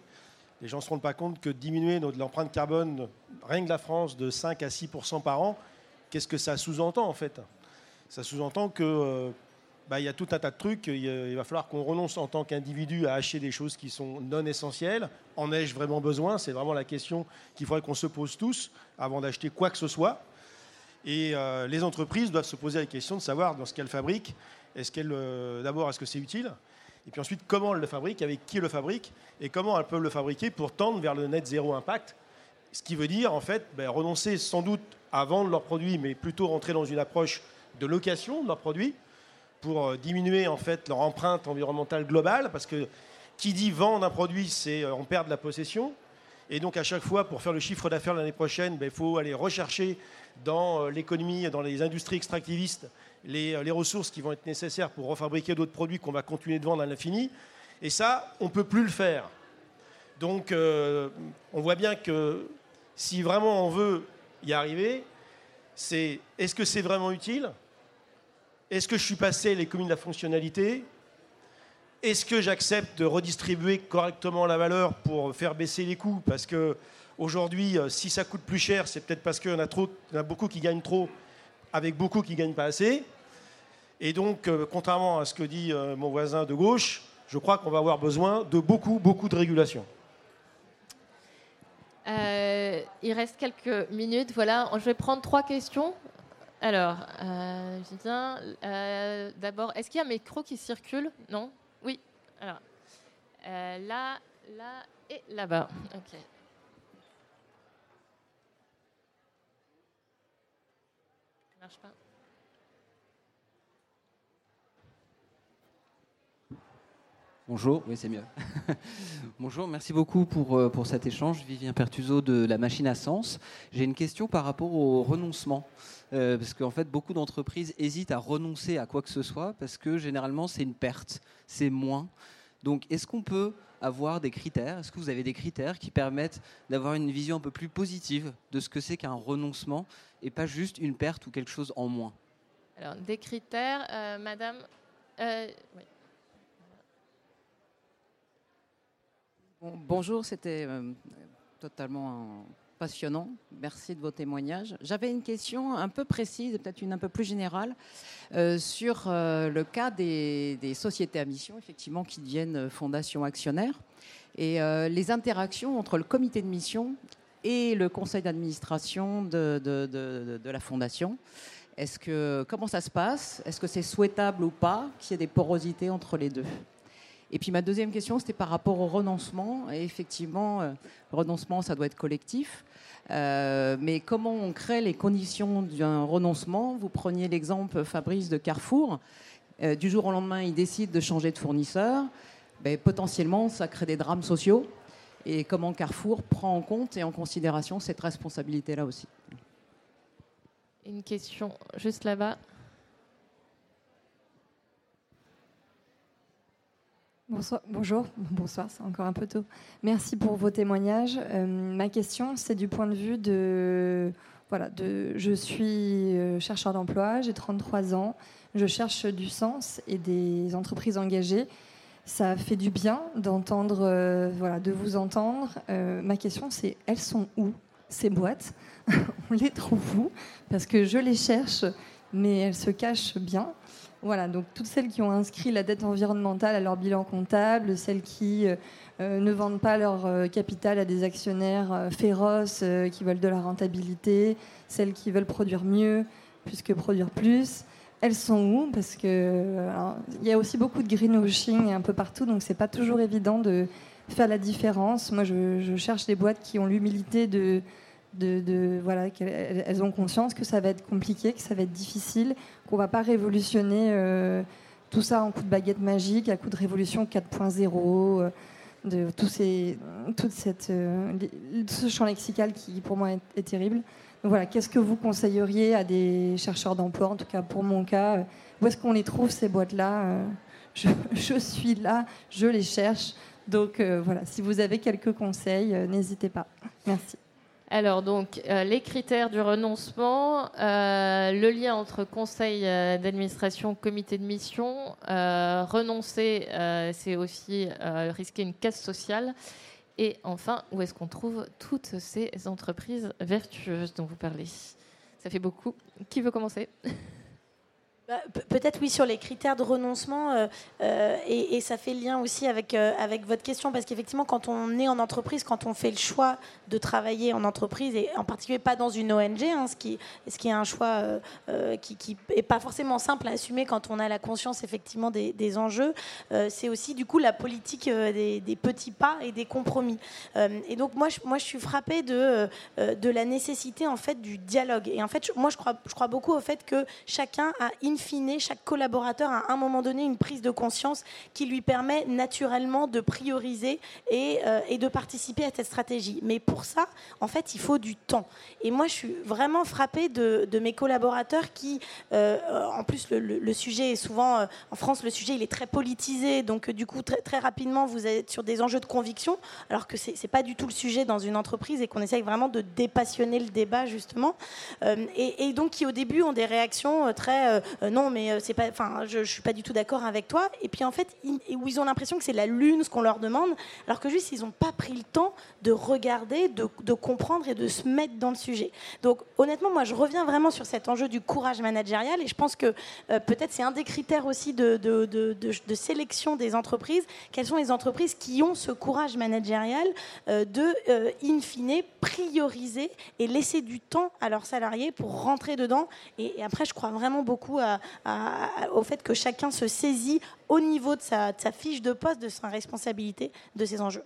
Les gens ne se rendent pas compte que diminuer l'empreinte carbone, rien que la France, de 5 à 6% par an, qu'est-ce que ça sous-entend en fait? Ça sous-entend que euh, bah, y a tout un tas de trucs. Il va falloir qu'on renonce en tant qu'individu à acheter des choses qui sont non essentielles. En ai-je vraiment besoin? C'est vraiment la question qu'il faudrait qu'on se pose tous avant d'acheter quoi que ce soit. Et euh, les entreprises doivent se poser la question de savoir dans ce qu'elles fabriquent, est-ce qu'elles, euh, d'abord, est-ce que c'est utile? Et puis ensuite, comment elles le fabriquent, avec qui le fabrique, et comment elles peuvent le fabriquer pour tendre vers le net zéro impact? Ce qui veut dire, en fait, ben, renoncer sans doute à vendre leurs produits, mais plutôt rentrer dans une approche de location de leurs produits pour euh, diminuer en fait leur empreinte environnementale globale, parce que qui dit vendre un produit, c'est on perd de la possession. Et donc à chaque fois, pour faire le chiffre d'affaires l'année prochaine, ben, il faut aller rechercher dans euh, l'économie, dans les industries extractivistes, les, les, ressources qui vont être nécessaires pour refabriquer d'autres produits qu'on va continuer de vendre à l'infini. Et ça, on ne peut plus le faire. Donc euh, on voit bien que si vraiment on veut y arriver, c'est est-ce que c'est vraiment utile? Est-ce que je suis passé les communes de la fonctionnalité? Est-ce que j'accepte de redistribuer correctement la valeur pour faire baisser les coûts? Parce que aujourd'hui, euh, si ça coûte plus cher, c'est peut-être parce qu'il y en a beaucoup qui gagnent trop, avec beaucoup qui ne gagnent pas assez. Et donc, euh, contrairement à ce que dit euh, mon voisin de gauche, je crois qu'on va avoir besoin de beaucoup, beaucoup de régulation. Euh, il reste quelques minutes. Voilà, je vais prendre trois questions. Alors, d'abord, est-ce qu'il y a un micro qui circule? Non? Oui? Alors, là, là et là-bas. Ok. Ça marche pas? Bonjour, oui c'est mieux. Bonjour, merci beaucoup pour, euh, pour cet échange. Vivien Pertuso de la machine à sens. J'ai une question par rapport au renoncement. Euh, parce qu'en fait, beaucoup d'entreprises hésitent à renoncer à quoi que ce soit parce que généralement c'est une perte, c'est moins. Donc est-ce qu'on peut avoir des critères? Est-ce que vous avez des critères qui permettent d'avoir une vision un peu plus positive de ce que c'est qu'un renoncement et pas juste une perte ou quelque chose en moins? Alors, des critères, euh, madame. Oui. Bonjour, c'était euh, totalement passionnant. Merci de vos témoignages. J'avais une question un peu précise, peut-être une un peu plus générale, euh, sur euh, le cas des, sociétés à mission, effectivement, qui deviennent fondations actionnaires, et les interactions entre le comité de mission et le conseil d'administration de, de, la fondation. Est-ce que comment ça se passe? Est-ce que c'est souhaitable ou pas qu'il y ait des porosités entre les deux? Et puis ma deuxième question, c'était par rapport au renoncement. Et effectivement, euh, renoncement, ça doit être collectif. Euh, mais comment on crée les conditions d'un renoncement? Vous preniez l'exemple, Fabrice, de Carrefour. Euh, du jour au lendemain, il décide de changer de fournisseur. Ben, potentiellement, ça crée des drames sociaux. Et comment Carrefour prend en compte et en considération cette responsabilité-là aussi? Une question juste là-bas. Bonjour, bonsoir, c'est encore un peu tôt. Merci pour vos témoignages. Euh, ma question, c'est du point de vue de, voilà, de, je suis euh, chercheur d'emploi, j'ai 33 ans, je cherche du sens et des entreprises engagées. Ça fait du bien d'entendre, euh, voilà, de vous entendre. ma question, c'est elles sont où ces boîtes On les trouve où? Parce que je les cherche, mais elles se cachent bien. Voilà, donc toutes celles qui ont inscrit la dette environnementale à leur bilan comptable, celles qui euh, euh, ne vendent pas leur euh, capital à des actionnaires féroces qui veulent de la rentabilité, celles qui veulent produire mieux plus que produire plus. Elles sont où? Parce que il y a aussi beaucoup de greenwashing un peu partout, donc c'est pas toujours évident de faire la différence. Moi, je cherche des boîtes qui ont l'humilité de de, voilà, qu'elles ont conscience que ça va être compliqué, que ça va être difficile, qu'on va pas révolutionner euh, tout ça en coup de baguette magique, à coup de révolution 4.0, euh, de tout ces, toute cette, euh, ce champ lexical qui pour moi est, terrible. Donc voilà, qu'est-ce que vous conseilleriez à des chercheurs d'emploi, en tout cas pour mon cas, où est-ce qu'on les trouve ces boîtes-là je, suis là, je les cherche. Donc voilà, si vous avez quelques conseils, n'hésitez pas. Merci. Alors, donc, les critères du renoncement, le lien entre conseil d'administration, comité de mission, renoncer, c'est aussi risquer une casse sociale. Et enfin, où est-ce qu'on trouve toutes ces entreprises vertueuses dont vous parlez? Ça fait beaucoup. Qui veut commencer? bah, peut-être oui sur les critères de renoncement euh, euh, et, ça fait lien aussi avec, euh, avec votre question parce qu'effectivement quand on est en entreprise, quand on fait le choix de travailler en entreprise et en particulier pas dans une ONG, hein, ce, qui, ce qui est un choix qui n'est pas forcément simple à assumer quand on a la conscience effectivement des, enjeux, c'est aussi du coup la politique des, petits pas et des compromis. et donc moi je, moi je suis frappée de, de la nécessité en fait du dialogue et en fait moi je crois, je crois beaucoup au fait que chacun a fine, chaque collaborateur a à un moment donné une prise de conscience qui lui permet naturellement de prioriser et, euh, et, de participer à cette stratégie. Mais pour ça, en fait, il faut du temps. Et moi, je suis vraiment frappée de, mes collaborateurs qui, euh, en plus, le, sujet est souvent, euh, en France, le sujet, il est très politisé. Donc, du coup, très, rapidement, vous êtes sur des enjeux de conviction, alors que ce n'est pas du tout le sujet dans une entreprise et qu'on essaye vraiment de dépassionner le débat, justement. Et, donc, qui, au début, ont des réactions très euh, non, mais euh, c'est pas, enfin, je, je, suis pas du tout d'accord avec toi. Et puis en fait, ils, où ils ont l'impression que c'est la lune ce qu'on leur demande, alors que juste ils n'ont pas pris le temps de regarder, de, comprendre et de se mettre dans le sujet. Donc honnêtement, moi, je reviens vraiment sur cet enjeu du courage managérial et je pense que euh, peut-être c'est un des critères aussi de, sélection des entreprises. Quelles sont les entreprises qui ont ce courage managérial de, in fine, prioriser et laisser du temps à leurs salariés pour rentrer dedans? Et, et après, je crois vraiment beaucoup à, au fait que chacun se saisit au niveau de sa, fiche de poste, de sa responsabilité, de ses enjeux.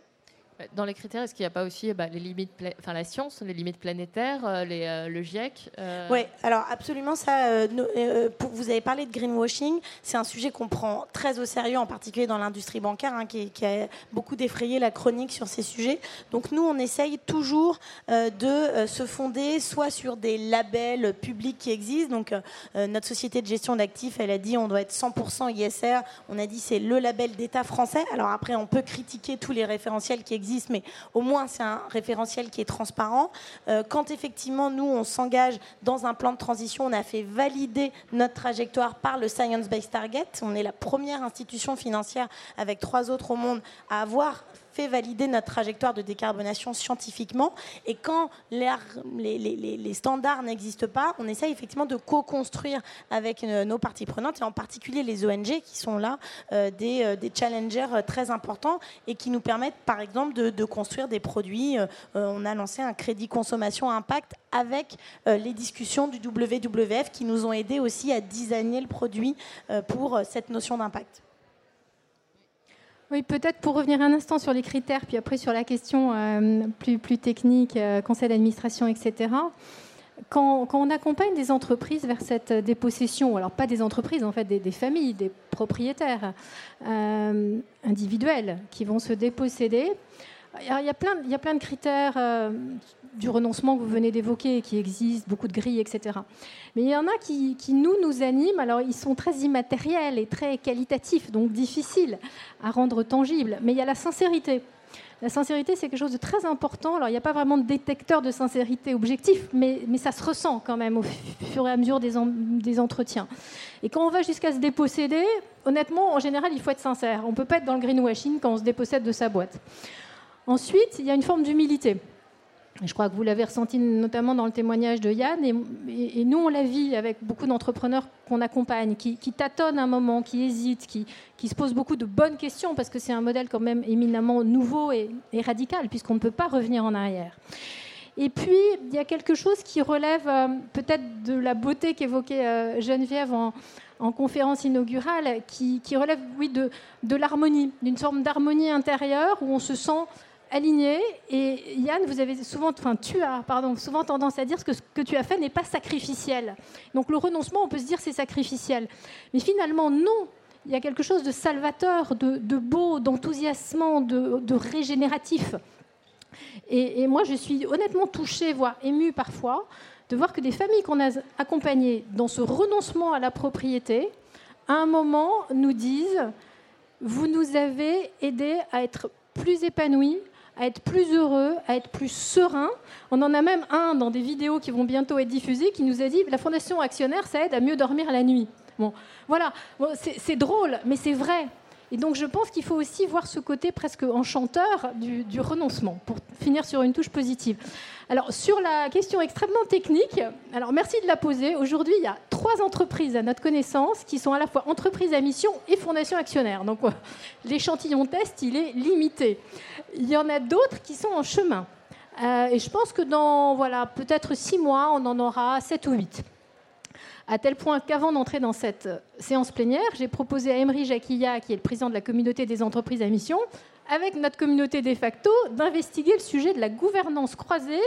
Dans les critères, est-ce qu'il n'y a pas aussi bah, les limites, enfin la science, les limites planétaires, euh, euh, le GIEC euh? Oui, alors absolument ça. vous avez parlé de greenwashing, c'est un sujet qu'on prend très au sérieux, en particulier dans l'industrie bancaire, hein, qui, a beaucoup défrayé la chronique sur ces sujets. Donc nous, on essaye toujours de se fonder soit sur des labels publics qui existent. Donc notre société de gestion d'actifs, elle a dit on doit être 100% ISR. On a dit c'est le label d'État français. Alors après, on peut critiquer tous les référentiels qui existent mais au moins c'est un référentiel qui est transparent. Euh, quand effectivement nous on s'engage dans un plan de transition, on a fait valider notre trajectoire par le Science Based Target. On est la première institution financière avec trois autres au monde à avoir valider notre trajectoire de décarbonation scientifiquement. Et quand les, standards n'existent pas, on essaie effectivement de co-construire avec euh, nos parties prenantes, et en particulier les ONG qui sont là, euh, des, euh, des, challengers très importants et qui nous permettent par exemple de, construire des produits. on a lancé un crédit consommation impact avec les discussions du WWF qui nous ont aidés aussi à designer le produit pour cette notion d'impact. Oui, peut-être pour revenir un instant sur les critères, puis après sur la question euh, plus, plus technique, euh, conseil d'administration, etc. Quand, on accompagne des entreprises vers cette dépossession, alors pas des entreprises, en fait, des, familles, des propriétaires euh, individuels qui vont se déposséder, il y, a plein, de critères du renoncement que vous venez d'évoquer, qui existe, beaucoup de grilles, etc. Mais il y en a qui, nous, nous animent. Alors, ils sont très immatériels et très qualitatifs, donc difficiles à rendre tangibles. Mais il y a la sincérité. La sincérité, c'est quelque chose de très important. Alors, il n'y a pas vraiment de détecteur de sincérité objectif, mais, mais ça se ressent quand même au fur et à mesure des, des entretiens. Et quand on va jusqu'à se déposséder, honnêtement, en général, il faut être sincère. On ne peut pas être dans le greenwashing quand on se dépossède de sa boîte. Ensuite, il y a une forme d'humilité. Je crois que vous l'avez ressenti notamment dans le témoignage de Yann. Et, nous, on la vit avec beaucoup d'entrepreneurs qu'on accompagne, qui, tâtonnent un moment, qui hésitent, qui, se posent beaucoup de bonnes questions, parce que c'est un modèle quand même éminemment nouveau et, radical, puisqu'on ne peut pas revenir en arrière. Et puis, il y a quelque chose qui relève euh, peut-être de la beauté qu'évoquait euh, Geneviève en, conférence inaugurale, qui, relève, oui, de, de l'harmonie, d'une forme d'harmonie intérieure où on se sent aligné. Et Yann, vous avez souvent, enfin tu as, pardon, souvent tendance à dire que ce que tu as fait n'est pas sacrificiel. Donc le renoncement, on peut se dire c'est sacrificiel. Mais finalement, non. Il y a quelque chose de salvateur, de, beau, d'enthousiasmant, de, régénératif. Et, moi, je suis honnêtement touchée, voire émue parfois, de voir que des familles qu'on a accompagnées dans ce renoncement à la propriété, à un moment, nous disent, vous nous avez aidés à être plus épanoui, à être plus heureux, à être plus serein. On en a même un dans des vidéos qui vont bientôt être diffusées qui nous a dit la fondation actionnaire, ça aide à mieux dormir la nuit. Bon, voilà, c'est drôle, mais c'est vrai. Et donc je pense qu'il faut aussi voir ce côté presque enchanteur du, renoncement, pour finir sur une touche positive. Alors sur la question extrêmement technique, alors merci de la poser. Aujourd'hui, il y a trois entreprises à notre connaissance qui sont à la fois entreprises à mission et fondation actionnaire. Donc l'échantillon test, il est limité. Il y en a d'autres qui sont en chemin. Euh, et je pense que dans voilà, peut-être six mois, on en aura sept ou huit à tel point qu'avant d'entrer dans cette euh, séance plénière, j'ai proposé à Emery Jacquilla, qui est le président de la communauté des entreprises à mission, avec notre communauté de facto, d'investiguer le sujet de la gouvernance croisée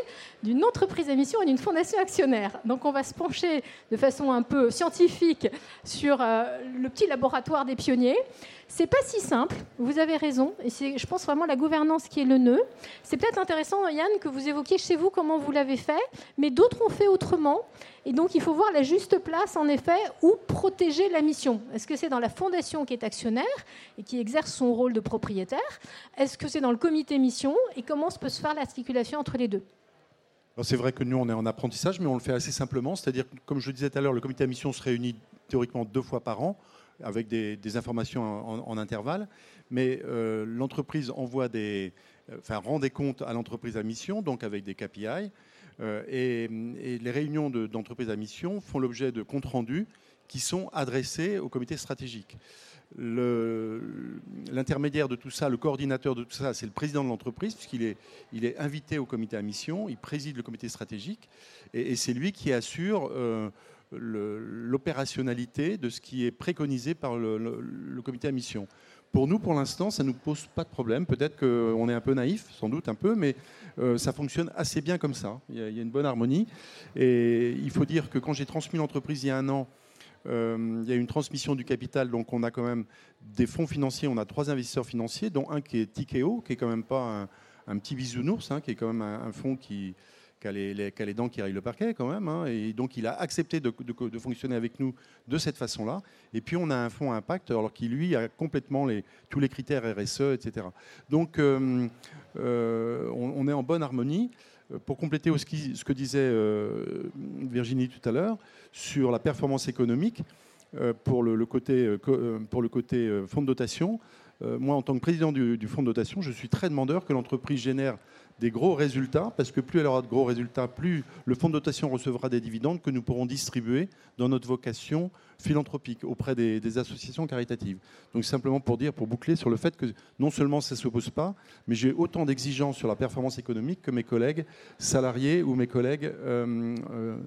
d'une entreprise à mission et d'une fondation actionnaire. Donc on va se pencher de façon un peu scientifique sur euh, le petit laboratoire des pionniers. C'est pas si simple, vous avez raison, et c'est, je pense, vraiment la gouvernance qui est le nœud. C'est peut-être intéressant, Yann, que vous évoquiez chez vous comment vous l'avez fait, mais d'autres ont fait autrement. Et donc, il faut voir la juste place, en effet, où protéger la mission. Est-ce que c'est dans la fondation qui est actionnaire et qui exerce son rôle de propriétaire Est-ce que c'est dans le comité mission Et comment peut se faire l'articulation entre les deux? C'est vrai que nous, on est en apprentissage, mais on le fait assez simplement. C'est-à-dire, comme je le disais tout à l'heure, le comité à mission se réunit théoriquement deux fois par an avec des, informations en, intervalle, mais euh, l'entreprise envoie des, euh, enfin, rend des comptes à l'entreprise à mission, donc avec des KPI, euh, et, les réunions d'entreprise à mission font l'objet de comptes rendus qui sont adressés au comité stratégique. L'intermédiaire de tout ça, le coordinateur de tout ça, c'est le président de l'entreprise, puisqu'il est, invité au comité à mission, il préside le comité stratégique, et, c'est lui qui assure l'opérationnalité de ce qui est préconisé par le, comité à mission. Pour nous, pour l'instant, ça ne nous pose pas de problème. Peut-être qu'on est un peu naïf, sans doute un peu, mais euh, ça fonctionne assez bien comme ça. Il y, a, une bonne harmonie. Et il faut dire que quand j'ai transmis l'entreprise il y a un an, euh, il y a une transmission du capital, donc on a quand même des fonds financiers, on a trois investisseurs financiers, dont un qui est Tikeo, qui est quand même pas un, petit bisounours, hein, qui est quand même un fonds qui, qui a les, dents qui rayent le parquet quand même. Hein, et donc il a accepté de, fonctionner avec nous de cette façon-là. Et puis on a un fonds impact, alors qui lui a complètement tous les critères RSE, etc. Donc euh, euh, on, est en bonne harmonie. Pour compléter ce que disait euh, Virginie tout à l'heure sur la performance économique, pour le, côté, pour le côté fonds de dotation, moi, en tant que président du, du, fonds de dotation, je suis très demandeur que l'entreprise génère des gros résultats, parce que plus elle aura de gros résultats, plus le fonds de dotation recevra des dividendes que nous pourrons distribuer dans notre vocation philanthropique auprès des, associations caritatives. Donc simplement pour dire, pour boucler sur le fait que non seulement ça ne s'oppose pas, mais j'ai autant d'exigences sur la performance économique que mes collègues salariés ou mes collègues euh, euh,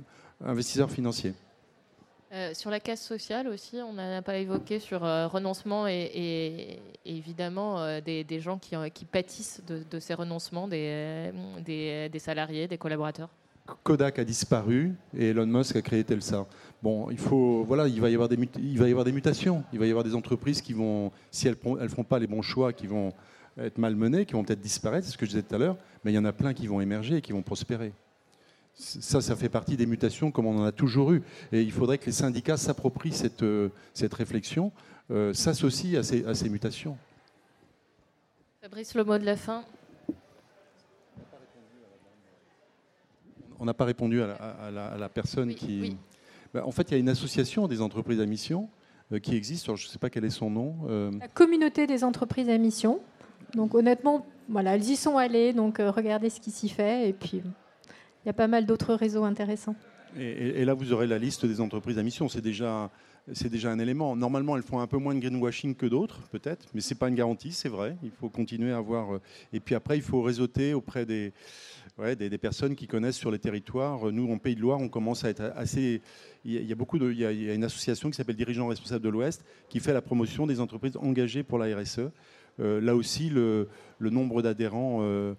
investisseurs financiers. Euh, sur la casse sociale aussi, on n'a pas évoqué sur euh, renoncement et, évidemment euh, des, gens qui, pâtissent de, ces renoncements, des, salariés, des collaborateurs. Kodak a disparu et Elon Musk a créé Telsa. Bon, il faut, voilà, il va y avoir des, il va y avoir des mutations. Il va y avoir des entreprises qui vont, si elles ne font pas les bons choix, qui vont être malmenées, qui vont peut-être disparaître, c'est ce que je disais tout à l'heure, mais il y en a plein qui vont émerger et qui vont prospérer ça, ça fait partie des mutations comme on en a toujours eu. Et il faudrait que les syndicats s'approprient cette, euh, cette réflexion, euh, s'associent à ces, à ces mutations. Fabrice, le mot de la fin. On n'a pas répondu à la, personne qui. Ben, en fait, il y a une association des entreprises à mission euh, qui existe. je ne sais pas quel est son nom. La communauté des entreprises à mission. Donc, honnêtement, voilà, elles y sont allées. Donc, regardez ce qui s'y fait. Et puis. Il y a pas mal d'autres réseaux intéressants. Et, là, vous aurez la liste des entreprises à mission. C'est déjà, c'est déjà un élément. Normalement, elles font un peu moins de greenwashing que d'autres, peut-être, mais ce n'est pas une garantie, c'est vrai. Il faut continuer à avoir. Euh, et puis après, il faut réseauter auprès des, des, personnes qui connaissent sur les territoires. Nous, en Pays de Loire, on commence à être assez. Il y a, beaucoup de, il y a une association qui s'appelle Dirigeants responsables de l'Ouest qui fait la promotion des entreprises engagées pour la RSE. Euh, là aussi, le, nombre d'adhérents. Euh,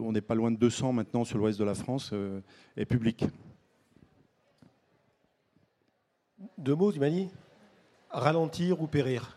on n'est pas loin de 200 maintenant sur l'ouest de la France, euh, est public. Deux mots, Dimani Ralentir ou périr?